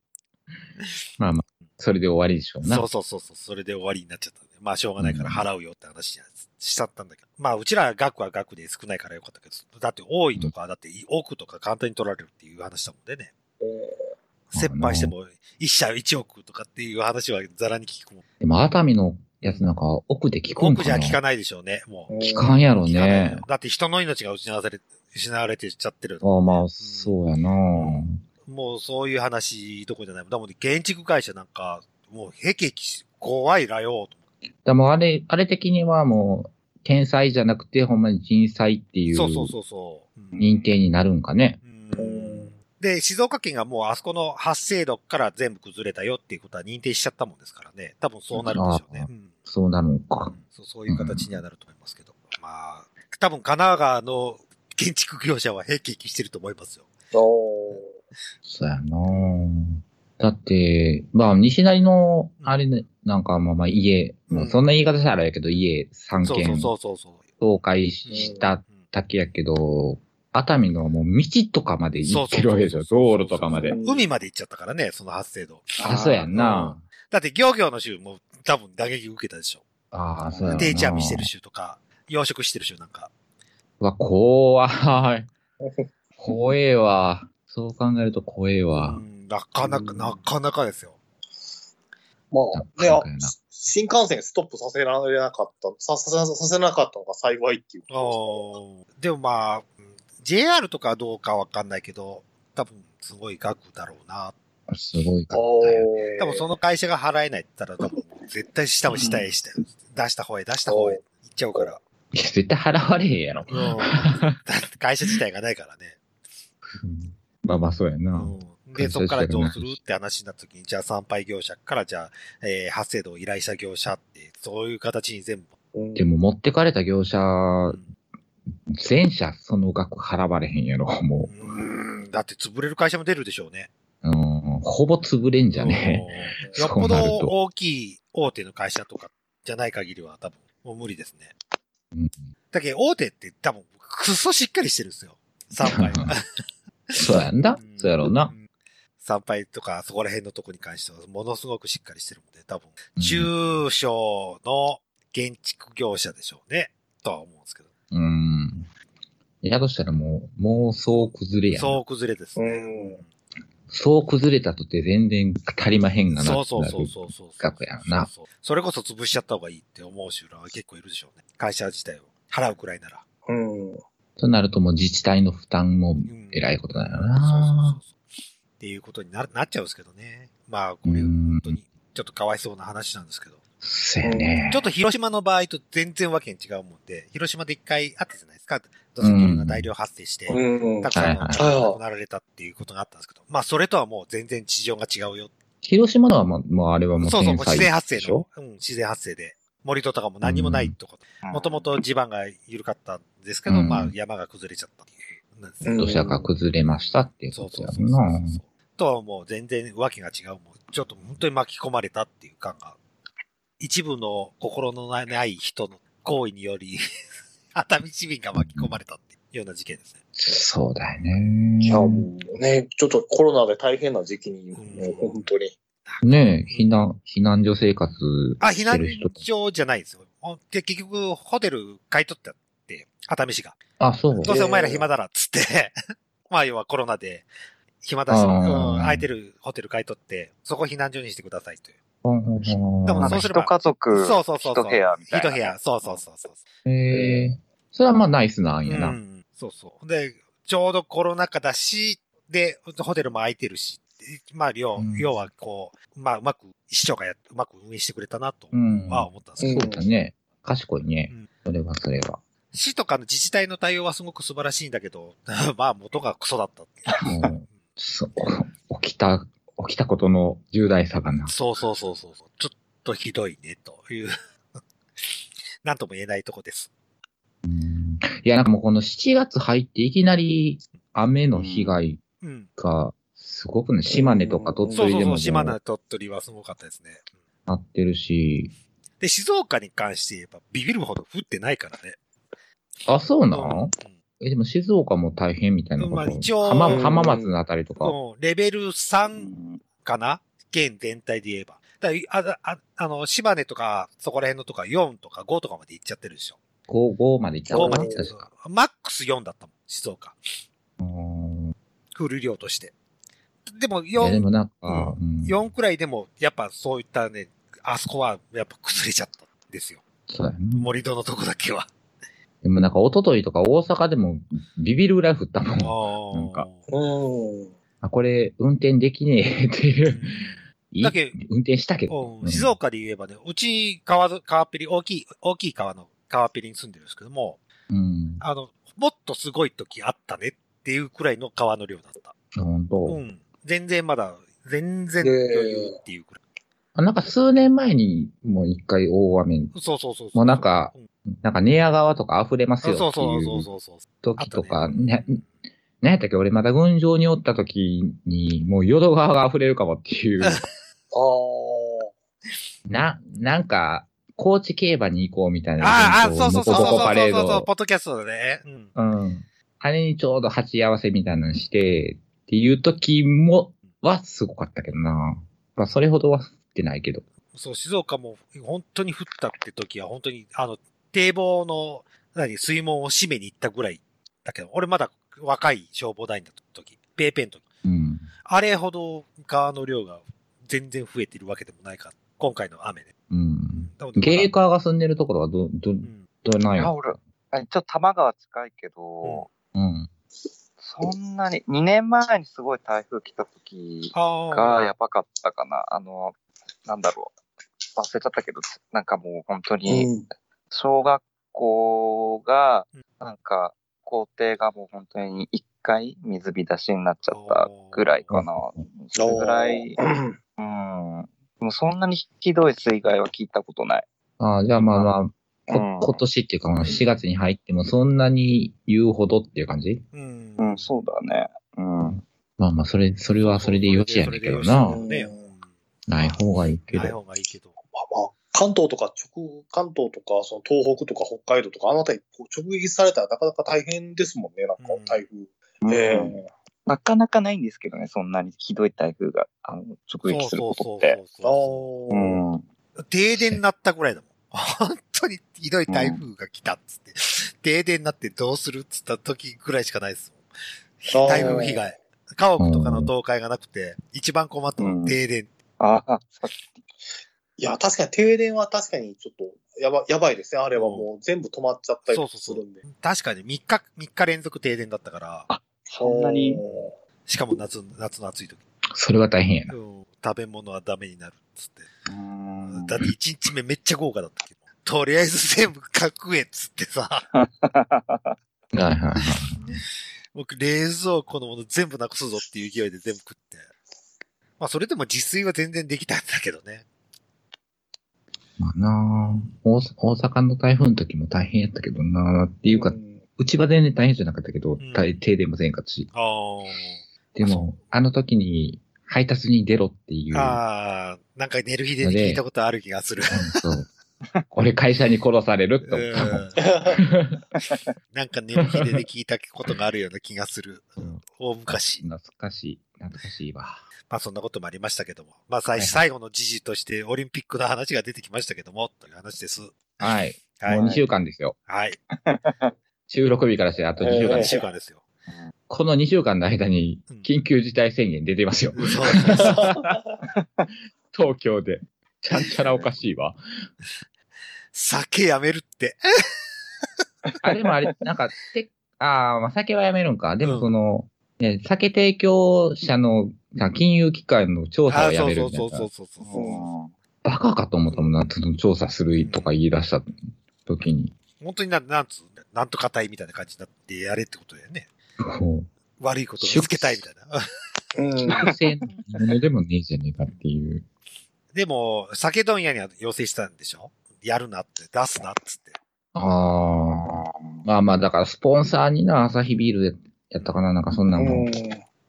まあまあ、それで終わりでしょうな。そうそうそうそう、それで終わりになっちゃったんで。まあ、しょうがないから払うよって話にしちゃったんだけど。まあ、うちら額は額で少ないからよかったけど、だって多いとか、だって億とか簡単に取られるっていう話だもんでね。折半しても一社一億とかっていう話はザラに聞くもん。でも熱海のやつなんか奥で聞くんかな億じゃ聞かないでしょうね、もう。聞かんやろねよ。だって人の命が失われ、失われてちゃってる。ああまあ、そうやなもうそういう話どころじゃない。だもんね、建築会社なんか、もう、へきへき、怖いらよ、とでもあれ、あれ的にはもう、天才じゃなくて、ほんまに人災っていうそうそうそうそう。うん認定になるんかね。うんで、静岡県がもうあそこの発生度から全部崩れたよっていうことは認定しちゃったもんですからね。多分そうなるんでしょうねあ。うんそうなるんかう。んそうそういう形にはなると思いますけど。まあ、多分神奈川の建築業者はへきへきしてると思いますよ。おそうやなだって、まあ、西成の、あれね、なんかまあまあ家、うんそんな言い方したらあれやけど、家3そうそう軒そうそうそう。倒壊したうんだけやけど、熱海のもう道とかまで行ってるわけでしょ、道路とかまで。海まで行っちゃったからね、その発生度。あ、そうやんな。だって漁業の州も多分打撃受けたでしょ。ああ、そうやな。定置網してる州とか、養殖してる州なんか。うわ、怖い。怖えわ。そう考えると怖えわう。ん、なかなか、なかなかですよ。まあ、ね新幹線ストップさせられなかった、ささささせなかったのが幸いっていうあこーでもまあ、うん JR とかはどうかわかんないけど、多分すごい額だろうな。すごいかとったよ。です。多分その会社が払えないって言ったら、多分絶対下も下へして、出した方へ出した方へ行っちゃうから。いや、絶対払われへんやろ。うん。会社自体がないからね。うんまあまあ、そうやな。うん。で、そこからどうするって話になった時に、じゃあ参拝業者から、じゃあ、えー発生度を依頼した業者って、そういう形に全部。うんでも持ってかれた業者う、ん全社その額払われへんやろ、もうんだって潰れる会社も出るでしょうね。う。うん、ほぼ潰れんじゃねうんよっぽどそうなると大きい大手の会社とかじゃない限りは多分もう無理ですね。うんだけど大手って多分くっそしっかりしてるんですよ。参拝は。そうやんだ。そうやろうな。ん。参拝とかそこら辺のとこに関してはものすごくしっかりしてるので、多分うん中小の建築業者でしょうね。とは思うんですけど。うん。やとしたらもう、もうそう崩れやん。そう崩れですね。うんそう崩れたとて全然足りまへんがな。そうそうそうそうそう。額やなそれこそ潰しちゃった方がいいって思う人らは結構いるでしょうね。会社自体を払うくらいなら。うん。となるともう自治体の負担もうん偉いことだよそうそうな。そうそうっていうことにななっちゃうんですけどね。まあ、これ、うん本当に、ちょっとかわいそうな話なんですけど。そうやねちょ。っと広島の場合と全然わけに違うもんで、広島で一回あったじゃないですか。土石流が大量発生して、うんたくさんのが亡くなられたっていうことがあったんですけど、まあ、それとはもう全然事情が違うよ。広島のはもう、もうあれはもうそうそう、自然発生でしょ？の、うん、自然発生で。森戸とかも何にもないとこ。もともと地盤が緩かったんですけど、うんまあ、山が崩れちゃったっていう土砂が崩れましたっていうことやそうそうそうそなう。とはもう全然わけが違う。もうちょっと本当に巻き込まれたっていう感が、一部の心のない人の行為により、熱海市民が巻き込まれたっていうような事件ですね。そうだよね。いや、もうね、ちょっとコロナで大変な時期に、うんもう本当に。ねえ、避難、避難所生活あ、避難してる人。所じゃないですよ。で、結局、ホテル買い取ったって、熱海市が。あ、そう。どうせお前ら暇だらっつって、まあ要はコロナで暇だし、空いてるホテル買い取って、そこ避難所にしてくださいという。でもそうすれば一家族、そうそうそうそう。一部屋みたいな。一部屋、そうそうそうそう。へえ。それはまあナイスなんやな。うん、そうそう。で、ちょうどコロナ禍だし、で、ホテルも空いてるし、まあ、要うん要はこう、まあ、うまく、市長がやっうまく運営してくれたなとうん。は思ったんですけど、そうだね。賢いねうん。それはそれは。市とかの自治体の対応はすごく素晴らしいんだけど、まあ、元がクソだったっていう。起きた、起きたことの重大さがな。そうそうそうそうそう。ちょっとひどいね、という。なんとも言えないとこです。うんいや、なんかもうこの7月入っていきなり雨の被害うん。がすごくね、島根とか鳥取でもそうそうそう、島根、鳥取はすごかったですね。うんなってるし、で、静岡に関して言えば、ビビるほど降ってないからね。あ、そうなうんんえ、でも静岡も大変みたいなこと？まあ一応浜浜松のあたりとか？うんレベルう3んかな？県全体で言えば。だあああの、島根とか、そこら辺のとか4とか5とかまで行っちゃってるでしょ。5、5まで行った5のかな？まで行っちゃ。ってる。マックス4だったもん、静岡。うん降る量として。でもいや、で4、もなんか、うん4くらいでも、やっぱそういったね、あそこはやっぱ崩れちゃったんですよ。そうだよね。森戸のとこだけは。でもなんか、一昨日とか大阪でもビビるぐらい降ったもん。なんかうん。あ、これ、運転できねえっていう。だけ運転したけど。うん静岡で言えばね、うち川ぞ、川っぺり、大きい、大きい川の川っぺりに住んでるんですけども、うん。あの、もっとすごい時あったねっていうくらいの川の量だった。本当、うん。全然まだ、全然余裕っていうくらい。あなんか数年前にもう一回大雨、そうそうそうそう。もうなんかうん、なんか寝屋川とか溢れますよってそうそういう。時とか、ねね、何やったっけ俺まだ群青におった時に、もう淀川が溢れるかもっていう、ああ。な、なんか、高知競馬に行こうみたいな。ああ、あそうそうそうそうそうそうポッドキャストでね。うん。うん。あれにちょうど鉢合わせみたいなのして、っていう時も、はすごかったけどな。まあ、それほどは降ってないけど。そう、静岡も本当に降ったって時は本当に、あの、堤防の、何、水門を閉めに行ったぐらいだけど、俺まだ若い消防団員だった時、ペーペンの時。うん。あれほど川の量が全然増えてるわけでもないから、今回の雨で。うん。ゲーカーが住んでるところはど、どう、ん。どうなんいや、よ。俺、あ一応多摩川近いけど、うん。そんなに、2年前にすごい台風来た時あがやばかったかな。あの、なんだろう。忘れちゃったけど、なんかもう本当に、うん。小学校がうん、なんか、校庭がもう本当に一回水浸しになっちゃったぐらいかな。それぐらい、うん。でもそんなにひどい水害は聞いたことない。ああ、じゃあまあまあ、こうん今年っていうか、4月に入ってもそんなに言うほどっていう感じ？うん。うん、そうだね。うん。まあまあ、それ、それはそれでよしやねんけどなね。ない方がいいけないど。方がいいけど。まあまあ、関東とか直、関東とか、その東北とか北海道とか、あの辺りこう直撃されたらなかなか大変ですもんね、なんかうん台風。うんえなかなかないんですけどね、そんなにひどい台風があの直撃することって。えそうあうあ。ん。停電になったぐらいだもん。本当にひどい台風が来たっつって、停電になってどうするっつった時ぐらいしかないですもん。台風被害。家屋とかの倒壊がなくて、一番困ったのは停電。ああ、さっきいや、確かに停電は確かにちょっとやばやばいですね。あれはもう全部止まっちゃったりするんで。確かに3日、3日連続停電だったから、そんなに、しかも夏、夏の暑い時。それは大変やな。うん食べ物はダメになるっつって。うんだって1日目めっちゃ豪華だったけど。とりあえず全部食えっつってさ、はいはいはい。僕冷蔵庫のもの全部なくすぞっていう勢いで全部食って。まあそれでも自炊は全然できたんだけどね。まあなあ大大阪の台風の時も大変やったけどなあっていうか、んうちは全然大変じゃなかったけど、ん大停電もせんかったし。あでも、あの時に配達に出ろっていう。あ。ああ、なんか寝る日で聞いたことある気がする。うんそう。俺会社に殺されるって思ったもん。うん なんか寝る日で聞いたことがあるような気がする。うん大昔。懐かしい。懐かしいわ。まあそんなこともありましたけども。まあ最最後の時事としてオリンピックの話が出てきましたけども、という話です。はい。はいもう2週間ですよ。はい。収録日からしてあと2週間え2ですよ。週間ですよ。この2週間の間にうん緊急事態宣言出てますよ。そうそうそう東京で。ちゃんちゃらおかしいわ。酒やめるって。あ、でもあれ、なんか、て、ああ、まあ、酒はやめるんか。でもその、ね、酒提供者の、さ金融機関の調査あはやそうそうそうめるみたいな。そうそうそう。うんバカかと思ったもんな、調査するとか言い出した時に。本当にな、なんつう、なんとかたいみたいな感じになってやれってことだよね。悪いことを見つけたいみたいな。うん。学生のものでもねえじゃねえかっていう。でも、酒問屋には要請したんでしょ？やるなって、出すなっつって。ああ。まあまあ、だからスポンサーにな、アサヒビールやったかな、なんかそんなのも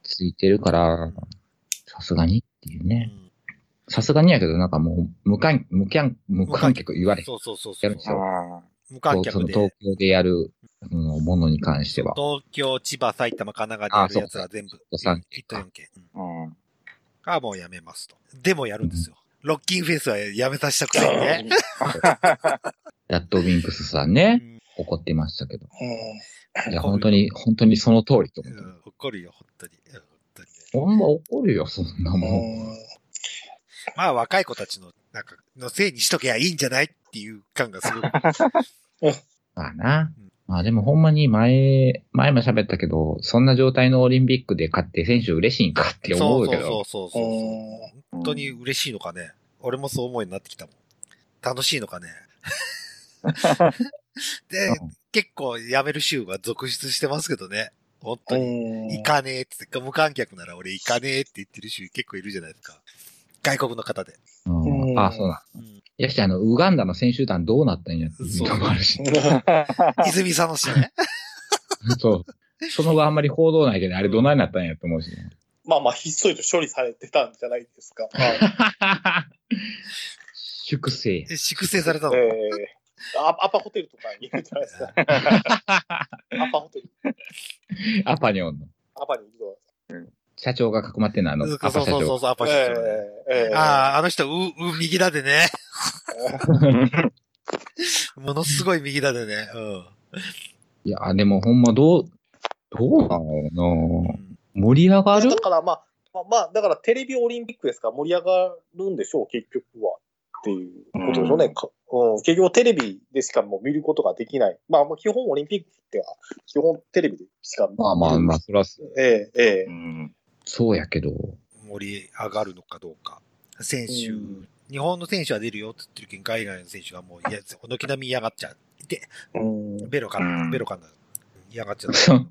ついてるから、さすがにっていううね。んさすがにやけど、なんかもう、無観、無観、無観客言われ。そうそうそうそうやるんですよ無観客で。東京でやる、そのものに関しては。東京、千葉、埼玉、神奈川でやるやつは全部、そうそう1都4県。うんうん。がもうやめますと。でもやるんですよ。ロッキンフェイスはやめさせたくせにね。ラッドウィンクスさんうね、ん怒ってましたけど。うん。いや、本当に、本当にその通りと思怒るよ、本当に。ほんま怒るよ、そんなもん。まあ若い子たちの、なんか、のせいにしとけばいいんじゃないっていう感がすごく。まあなうん。まあでもほんまに前、前も喋ったけど、そんな状態のオリンピックで勝って選手嬉しいんかって思うけど。そうそうそうそうそう。本当に嬉しいのかね。俺もそう思うようになってきたもん。楽しいのかね。で、結構辞める州が続出してますけどね。本当に。行かねえって言って、無観客なら俺行かねえって言ってる州結構いるじゃないですか。外国の方で。あ、そうなん。うん。いやし、あの、ウガンダの選手団どうなったんやっていうのもあるし。泉佐野市ね。そう。その後あんまり報道ないけど、あれどないなったんやと思うし。まあまあ、ひっそりと処理されてたんじゃないですか。は い粛清。え粛清されたの？ええアアパホテルとかにいるじゃないですか。アパホテル。アパにおんの。アパにいるじゃないですか。社長が囲まってんの、あの、そうアパ社長。そうそうそう、アパ社長ね。ええええああ、あの人、う、う、右だでね。ものすごい右だでね。うん。いや、でもほんまどう、どうなのなうん盛り上がる？だからまあ、まあ、まあ、だからテレビオリンピックですか？ら盛り上がるんでしょう、結局は。っていうことでしょうね。かうん、結局テレビでしかもう見ることができない。まあ、基本オリンピックっては、基本テレビでしか見まあまあまあ、そら、ええ、ええう。ん。そうやけど。盛り上がるのかどうか。選手、うん日本の選手は出るよって言ってるけど、海外の選手がもう、いや、軒並み嫌がっちゃう。で、うん。ベロかうんベロかな。嫌がっちゃう。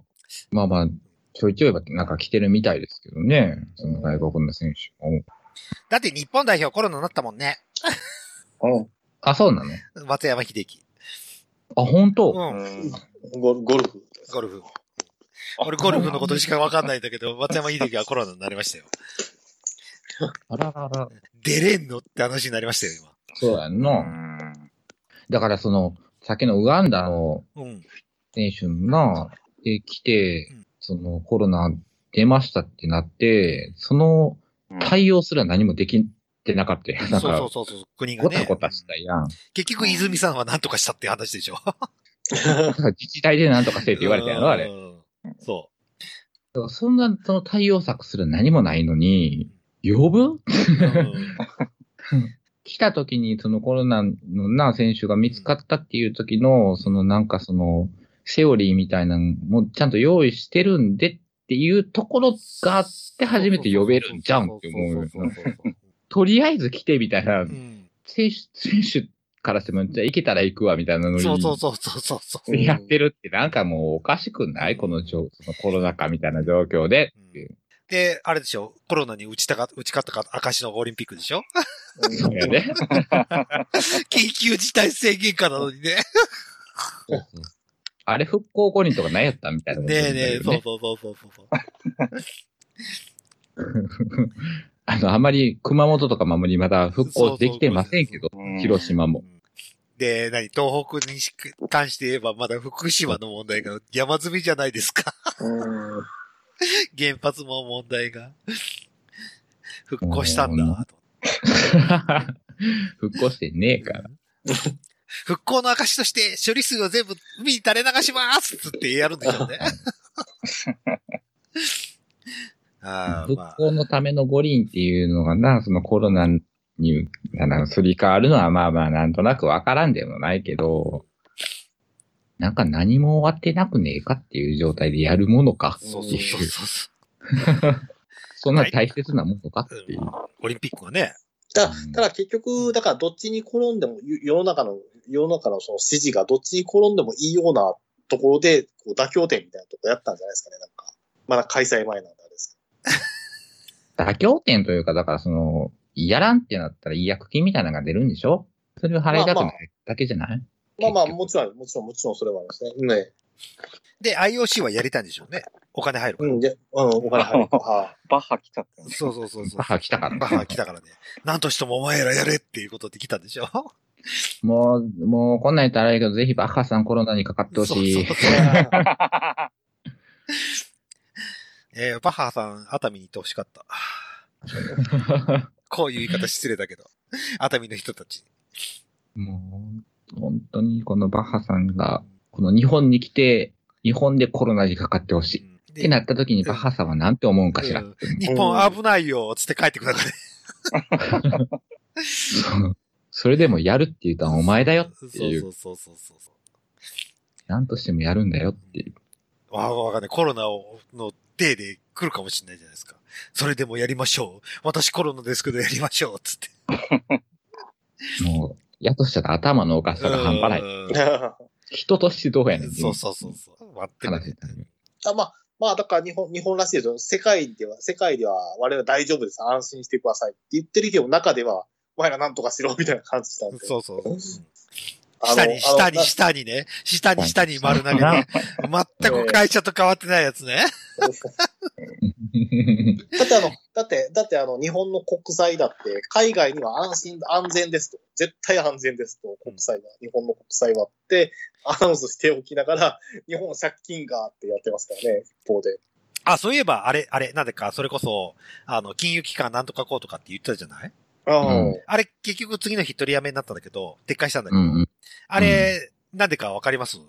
まあまあ、ちょいちょいはなんか来てるみたいですけどね。その外国の選手も。だって日本代表コロナになったもんね。うん。あ、そうなの？松山秀樹。あ、本当、うん。ゴルゴルフ。ゴルフ。俺ゴルフのことしかわかんないんだけど、松山秀樹はコロナになりましたよ。あららら。出れんのって話になりましたよ、うそうやんな。ん。だからその、さっきのウガンダの今。うん。選手が、で、来てうん、そのコロナ出ましたってなって、その対応すら何もできてなかったよ。そうそなんかう、そうそう、国がね。ごたごたしたやん。結局、泉さんは何とかしたって話でしょ。自治体で何とかしてって言われたやろ、あれ。うん。そだからそんな、その対応策する何もないのに、呼ぶう。うん来た時にそのコロナのな選手が見つかったっていう時の、そのなんかその、セオリーみたいなのもちゃんと用意してるんでっていうところがあって初めて呼べるんじゃんって思うとりあえず来てみたいなう、ん。選手、選手からしても、じゃあ行けたら行くわみたいなのに、そうそうそうそう。やってるってなんかもうおかしくないこの状そのコロナ禍みたいな状況で。で、あれでしょ？コロナに打ちたか、打ち勝ったか、証のオリンピックでしょ？そうやね。緊急事態宣言下なのにね。あれ復興五人とか何やったみたいなねえねえ、そうそうそうそうそう。あの、あまり熊本とかもあまだ復興できてませんけど、うん広島も。で、何東北にし関して言えばまだ福島の問題が山積みじゃないですか。う ん原発も問題が。復興したんだ。復興してねえから。復興の証として処理水を全部海に垂れ流しますつってやるんでしょうね。ああ、復まあ。興のための五輪っていうのがな、そのコロナに、すり替わるのはまあまあなんとなくわからんでもないけど、なんか何も終わってなくねえかっていう状態でやるものかってそうそういう。そうそ そんな大切なものかってう。いう。オリンピックはね。だただ結局、だからどっちに転んでも、ゆ世の中の、世の中のその支持がどっちに転んでもいいようなところで、こう妥協点みたいなとこやったんじゃないですかね、なんか。まだ開催前なんであれです 妥協点というか、だからその、やらんってなったら違約金みたいなのが出るんでしょ？それを払いたくないだけじゃない、まあまあ、結局もちろん、もちろん、もちろんそれはありますね。ね。で、IOC はやりたいんでしょうね。お金入るから。うん、で、うん、お金入る バッハ来たよね。そうそうそうそう。バッハ来たからねバッハ来たからね。なんとしてもお前らやれっていうことで来たんでしょ？もう、もう、こんなん言ったらあれやけど、ぜひバッハさんコロナにかかってほしい。そうそうそうい。えーバッハさん、熱海に行ってほしかった。こういう言い方失礼だけど。熱海の人たち。もう、本当にこのバッハさんが、この日本に来て、日本でコロナにかかってほしい。うんってなった時にバッハさんはなんて思うんかしら？うん日本危ないよ、つって帰ってくるからね。そうそれでもやるって言ったらお前だよそうっていうそ。うそうそうそう。なんとしてもやるんだよっていう。わあ、わかんない。コロナを、の、デーで来るかもしれないじゃないですか。それでもやりましょう。私コロナですけどやりましょう。つって。もう、やとしたら頭のおかしさが半端ない。い。人としてどうやねん。そうそうそうそう。待ってる話あまあ、まあ、だから日本、日本らしいですよ。世界では、世界では我々大丈夫です。安心してくださいって言ってるけど、中では、お前らなんとかしろみたいな感じしたんで。そうそう。下に、下に、下にね。下に、下に丸投げね。全く会社と変わってないやつね。だってあの、だって、だってあの、日本の国債だって、海外には安心、安全ですと。絶対安全ですと、国債は、日本の国債はって、アナウンスしておきながら、日本借金がってやってますからね、一方で。あ、そういえば、あれ、あれ、なんでか、それこそ、あの、金融機関なんとかこうとかって言ってたじゃない？うんあれ、結局次の日取りやめになったんだけど、撤回したんだけど、うんうん。あれ、なんでかわかります？い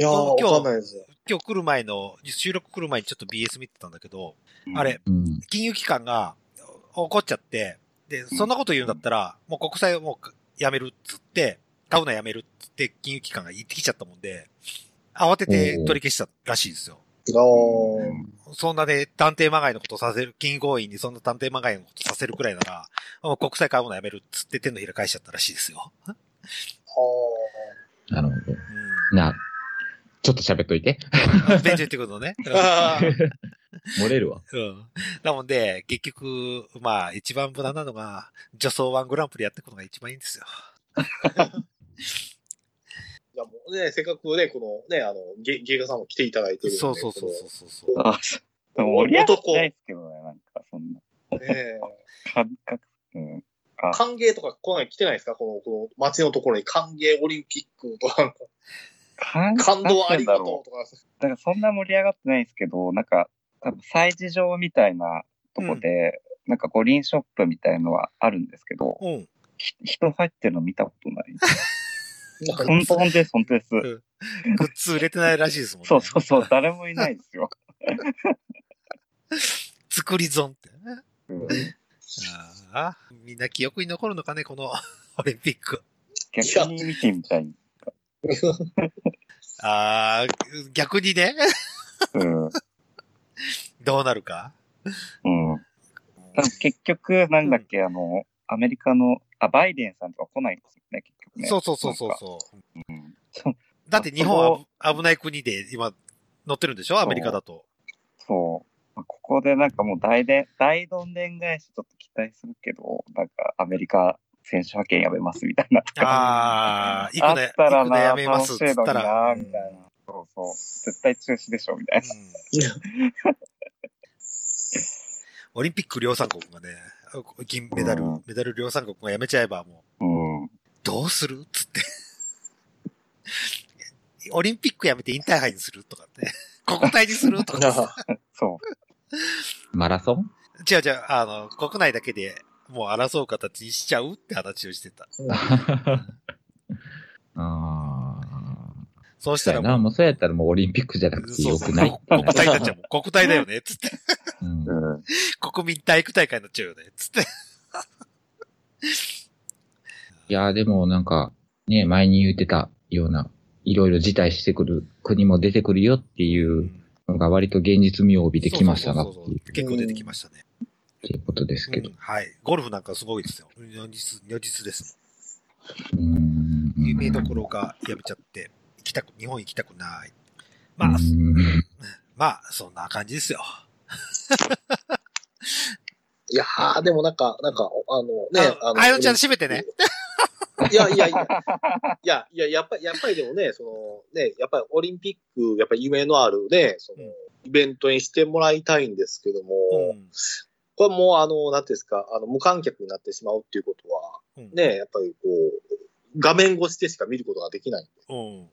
やー、わ今日かんないですよ。今日来る前の、収録来る前にちょっと BS 見てたんだけど、あれ、うん。金融機関が怒っちゃって、で、そんなこと言うんだったら、もう国債をもうやめるっつって、買うのやめるっつって金融機関が言ってきちゃったもんで、慌てて取り消したらしいですよ。そんなで探偵まがいのことさせる、金強引にそんな探偵まがいのことさせるくらいなら、もう国債買うのやめるっつって手のひら返しちゃったらしいですよ。あなるほど。うな、ちょっと喋っといて。ん。ベンチ言ってくるのね。漏れるわ。うん。なので、結局、まあ、一番無難なのが、女装ワングランプリやっていくのが一番いいんですよ。いやもうね、せっかくね、このね、あの、ゲ芸家さんも来ていただいてるんで。そうそうそうそうそうそう。あ、盛り上がってないですけどね、なんか、そんな。ね感覚、うん。あ、歓迎とか来ない、来てないですか？この、この街のところに歓迎オリンピックとか、感感動ありがとうとか。だからそんな盛り上がってないですけど、なんか、多分催事場みたいなとこで、なんか五輪ショップみたいのはあるんですけど、うん。ひ人入ってるの見たことない。本 当本当です、本当です。グッズ売れてないらしいですもんね。そうそうそう、誰もいないですよ。作り損ってね。うんああ、みんな記憶に残るのかね、この オリンピック。逆に見てみたい。ああ、逆にね、うん。どうなるか？うん。結局、なんだっけ、あの、アメリカの、あ、バイデンさんとか来ないんですよね、結局ね。そうそうそうそうそう。うんだって日本は危ない国で今乗ってるんでしょ？アメリカだと。そう。まあここでなんかもう大で大どんでん返しちょっと期待するけど、なんかアメリカ選手派遣やめますみたいな。ああ、行あっくね、たらな、行くねやめますっつ楽しいのにったら。な、みたいな。そうそう。絶対中止でしょ、みたいな。うんオリンピック量産国がね、銀メダルうん、メダル量産国がやめちゃえばもう、うん。どうするつって。オリンピックやめて引退杯にするとかって。国体にするとかって。そう。マラソン？違う違う、あの、国内だけでもう争う形にしちゃうって話をしてた。ああ。そうしたらな、ももうそうやったらもうオリンピックじゃなう、くてよくない国体になっちゃう。国体だよねつって。うんうん。国民体育大会になっちゃうよねつって。いや、でもなんか、ね、前に言ってたような、いろいろ辞退してくる国も出てくるよっていうのが割と現実味を帯びてきましたな結構出てきましたね。っていうことですけどうん。はい。ゴルフなんかすごいですよ。如実、如実です。有名どころがやめちゃって、行きたく、日本行きたくない。まあ、うーんまあ、そんな感じですよ。いやー、でもなんか、なんか、あのね、あの、あやのちゃん閉めてね。いやいやいや、いや、いや、やっぱり、やっぱりでもね、その、ね、やっぱりオリンピック、やっぱり夢のあるね、その、イベントにしてもらいたいんですけども、うん。これもうあの、なんていうんですか、あの、無観客になってしまうっていうことは、うんね、やっぱりこう、画面越しでしか見ることができないんで。うん。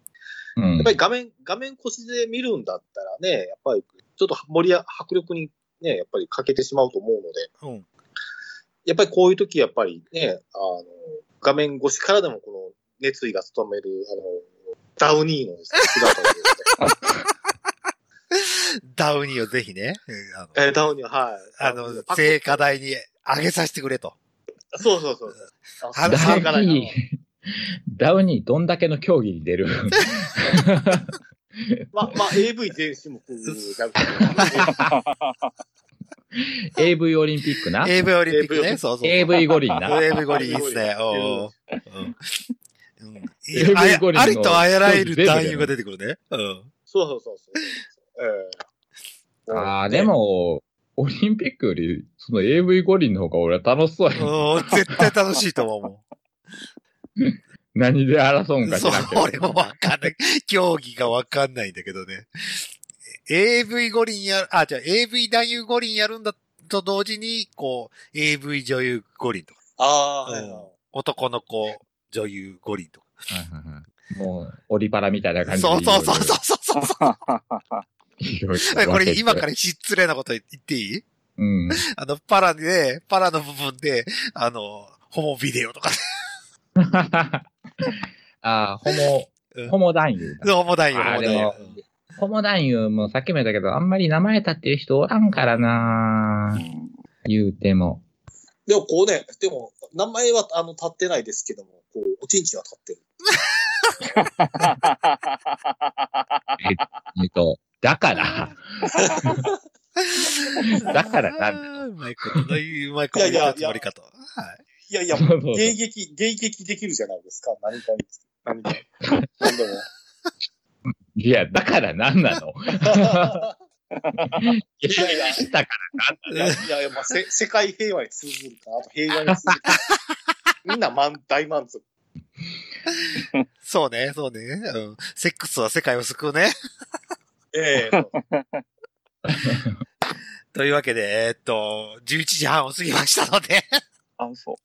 うんやっぱり画面、画面越しで見るんだったらね、やっぱりちょっと盛りや、迫力にね、やっぱり欠けてしまうと思うので、うん。やっぱりこういう時やっぱりね、あの、画面越しからでもこの熱意が務める、あの、ダウニーのですね、姿をですね、ダウニーをぜひね、えーダウニー、はい。あの聖火台に上げさせてくれと。そうそうそう。あのダウからニー、ダウニーどんだけの競技に出る？ま、まあ、AV 全種目 ?AV オリンピックな？AV オリンピックね。そうそうそう。?AV 五輪な？AV ゴリいいっすね。おうおううん。うん。AV あやゴリのありとあらゆる男優が出てくるね。うん。そうそうそうそう。ええああ、で、も、オリンピックより、その AV 五輪の方が俺は楽しそうや。うん絶対楽しいと思う。何で争うんかそうじゃなく、て。俺もわかんない。競技がわかんないんだけどね。AV 五輪や、あ、じゃあ AV 男優五輪やるんだと同時に、こう、AV 女優五輪とか、ああ、はいうんはい男の子女優五輪とか。はいはいはいもう、オリパラみたいな感じで。そうそうそうそうそうそう。これ今から失礼なこと言っていい？うん。あの、パラで、パラの部分で、あの、ホモビデオとか、ああ、ホモうん、ホモ男優だ。ホモ男優、ホモ男優も。ホモ男優もさっきも言ったけど、あんまり名前立ってる人おらんからな言うても。でもこうね、でも、名前はあの立ってないですけども、こう、おちんちんは立ってる。えっと、だから、だからなんだうまいことう、うまいこと言ったつもりかと。はい。いやいや、迎撃、迎撃できるじゃないですか。何かに。何かに。何でも。いや、だからなんなのいやいやだからいやいやいや、まあ、せ世界平和に通じるかな、あと平和に通じるか。みんな満大満足。そうね、そうね。うん。セックスは世界を救うね。ええそう というわけで、えーっと、11時半を過ぎましたので、あ、そう。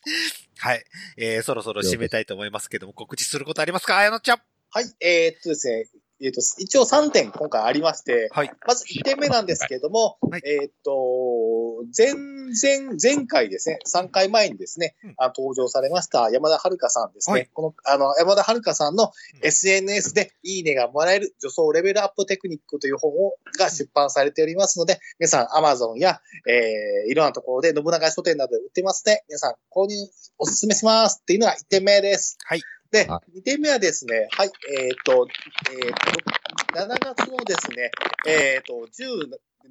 はい。えー、そろそろ締めたいと思いますけども、告知することありますか？あやのちゃん。はい、えーっとですね、えーっと、一応3点今回ありまして、はい。まず1点目なんですけれども、はいえーっと、前、前、前回ですね、3回前にですね、うんあ登場されました山田遥さんですね。はいこの、あの、山田遥さんのうん SNS でいいねがもらえる女装レベルアップテクニックという本を、が出版されておりますので、皆さん Amazon や、えー、いろんなところで信長書店などで売ってますので、皆さん購入お勧めしますっていうのが1点目です。はい。では、2点目はですね、はい、えっ、と、えっ、と、7月のですね、えっ、と、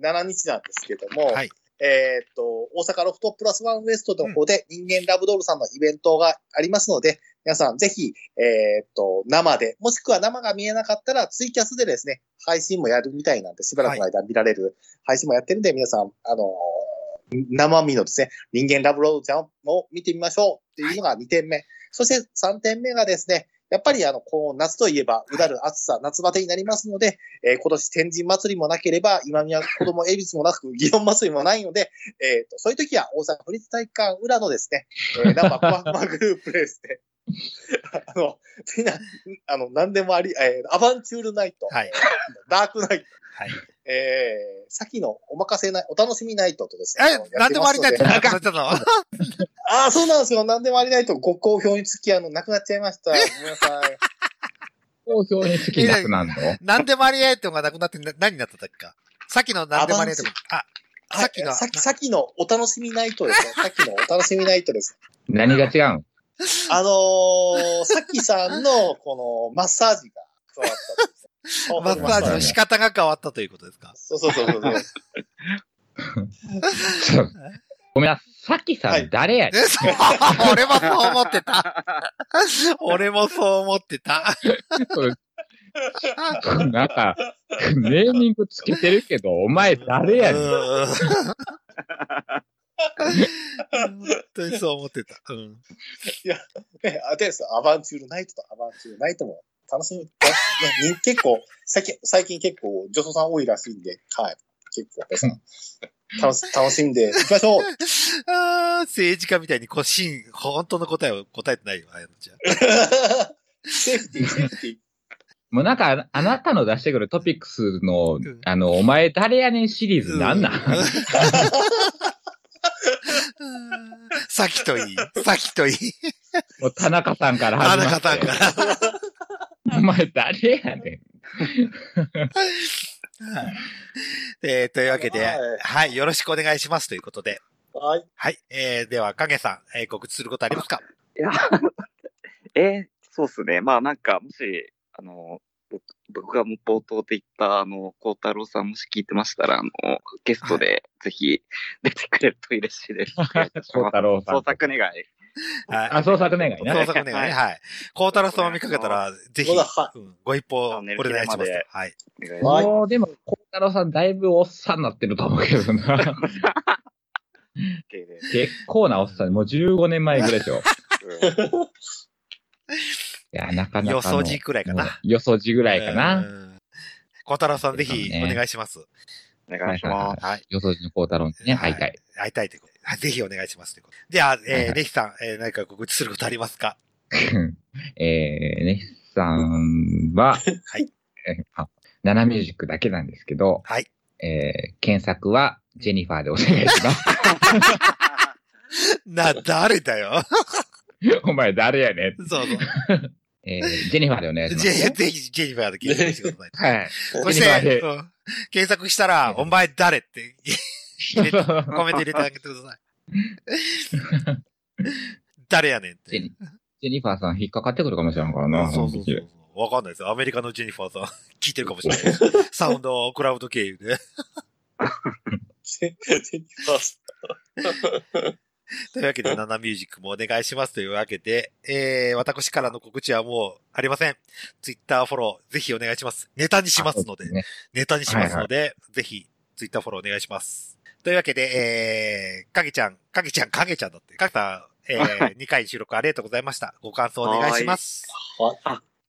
17日なんですけども、はい。えっ、と、大阪ロフトプラスワンウエストの方で人間ラブドールさんのイベントがありますので、皆さんぜひ、えっ、と、生で、もしくは生が見えなかったらツイキャスでですね、配信もやるみたいなんで、しばらくの間見られる配信もやってるんで、皆さん、あの生身のですね、人間ラブロードちゃんを見てみましょうっていうのが2点目。そして3点目がですね、やっぱりあの、こう、夏といえば、うだる暑さ、夏バテになりますので、えー今年天神祭りもなければ、今宮子供恵比寿もなく、祇園祭りもないので、えっ、と、そういう時は大阪府立体育館裏のですね、えー、ナ ンバーコマグループですね、あの、みんな、あの、何でもあり、えーアバンチュールナイト、はい。ダークナイト、はい。えー、先のお任せない、お楽しみナイトとですね。え、なんでもあり ないってやなくなっちゃったのああ、そうなんですよ。なんでもありないとご好評につき、あの、なくなっちゃいました。ごめんなさい。投票につきなくなるのなんでもありないってのがなくなってな何になったんだっけ？か。さっきのなんでもありないってもあ、さっきのはいさっき、のお楽しみナイトですね。さっきのお楽しみナイトです。何が違うん あのー、さっきさんの、この、マッサージが加わったんですよ。マッサージの仕方が変わったということですか？そうそうそうそう。ごめんなさっきさはい。ん誰やねえ、そう、俺もそう思ってた。俺もそう思ってた。んなんか、ネーミングつけてるけど、お前誰やねん。う ん本当にそう思ってた。うん。ね、あれですアバンチュールナイトとアバンチュールナイトも楽しみ、結構、最近、最近結構女装さん多いらしいんで、はい。結構皆さん、楽し、楽しんでいきましょう あー政治家みたいにこう、真、本当の答えを答えてないよ、あやのちゃん。セーフティー、セーフティー。もうなんか、あなたの出してくるトピックスのん、あの、お前誰やねんシリーズなんなん、うん さきといい。さきといい。もう田中さんからあ始まって。なたから。お前誰やねはいえーというわけで、はいはい、よろしくお願いしますということで。はい。はい、えー、では、影さん、えー告知することありますか？いや、えーそうっすね。まあなんか、もし、あの、ぼ僕が冒頭で言った、あの、孝太郎さんもし聞いてましたら、あの、ゲストでぜひ出てくれると嬉しいです。孝太郎さん創作願い。はい。あ、創作願いな。創作願いね。はい。孝太郎さんを見かけたら、ぜひ、ご一報お願いしますと。はい。お願いします。はいもう、でも、孝太郎さんだいぶおっさんになってると思うけどな。結構なおっさん、もう15年前ぐらいでしょ。いや、なかなかの。よそじくらいかな。よそじぐらいかうな。ん。孝太郎さん、ぜひ、お願いします。お願いします。はい。よそじの孝太郎にね、会いたい。会いたいということぜひお願いしますということで。では、はいえー、はいレヒさん、えー、何か告知することありますか？えー、ネヒさんは、はい。ナナミュージックだけなんですけど、はい。えー、検索は、ジェニファーでお願いします。な、誰だよ。お前誰やねん。そうそう。えー、ジェニファーでお願いしますジェね。ぜひ、ジェニファーで検索してください。はい。そして、でうん検索したら、お前誰って、入れてコメント入れてあげてください。誰やねんって。ジェニジェニファーさん引っかかってくるかもしれんからな。そうそうそうそう。わかんないですよ。アメリカのジェニファーさん、聞いてるかもしれない。サウンドクラウド経由で。ジェニファーさ というわけで、ナナミュージックもお願いしますというわけで、えー、私からの告知はもうありません。ツイッターフォロー、ぜひお願いします。ネタにしますので、ね。ネタにしますので、ぜひ、ツイッターフォローお願いします。というわけで、えー、かげちゃん、かげちゃん、かげちゃんだって、かげさん、えー、2回収録ありがとうございました。ご感想お願いします。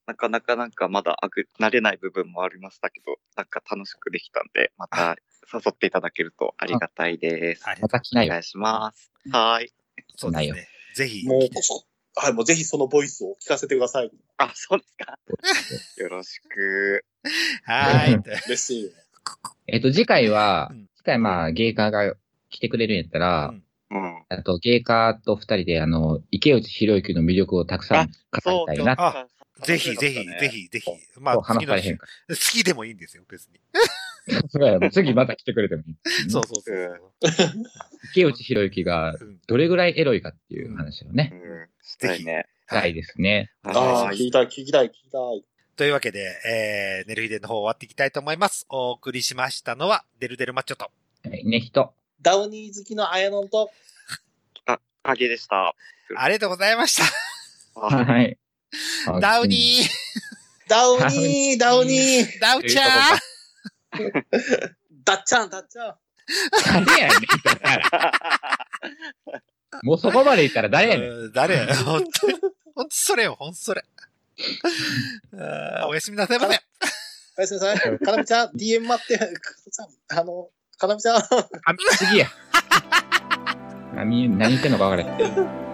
なかなかなんかまだあぐ慣れない部分もありましたけど、なんか楽しくできたんで、また誘っていただけるとありがたいです。ありがとうまた来ないよお願。いします。はい。そうですね。ぜひ、もうこそ、はい、もうぜひそのボイスを聞かせてください。あ、そうですか。よろしく。はーい。嬉しい。えっと、次回はうん、次回まあ、ゲイカーが来てくれるんやったら、うんうん。あと、ゲイカーと二人で、あの、池内博之の魅力をたくさん語りたいな。あぜひ、ぜひ、ぜ。ひ、ぜひ。まあ、次の週話されへんか好きでもいいんですよ、別に。ら。そうや次また来てくれてもいい。そうそうそう。池内博之がうんどれぐらいエロいかっていう話をねう、ん。したいね。したいですね。ああ、はい聞きたい、聞きたい、聞きたい。というわけで、えー、ネルヒデの方終わっていきたいと思います。お送りしましたのは、デルデルマッチョと。はいね、人。ダウニー好きのあやのんと、影でした。ありがとうございました。あはい。ダウニーダウニー、ダウニー、ダウちゃん ダッチャン、ダッチャン。誰やねん。もうそこまで言ったら誰やねん。うん誰や 本当に。本当それよ、本当それ。あーおやすみなさいませ。おやすみなさい。かなみちゃん、DM 待って、かなみちゃんあの、かなみちゃん。あ、次や。あみ、何言ってんのか分からへん。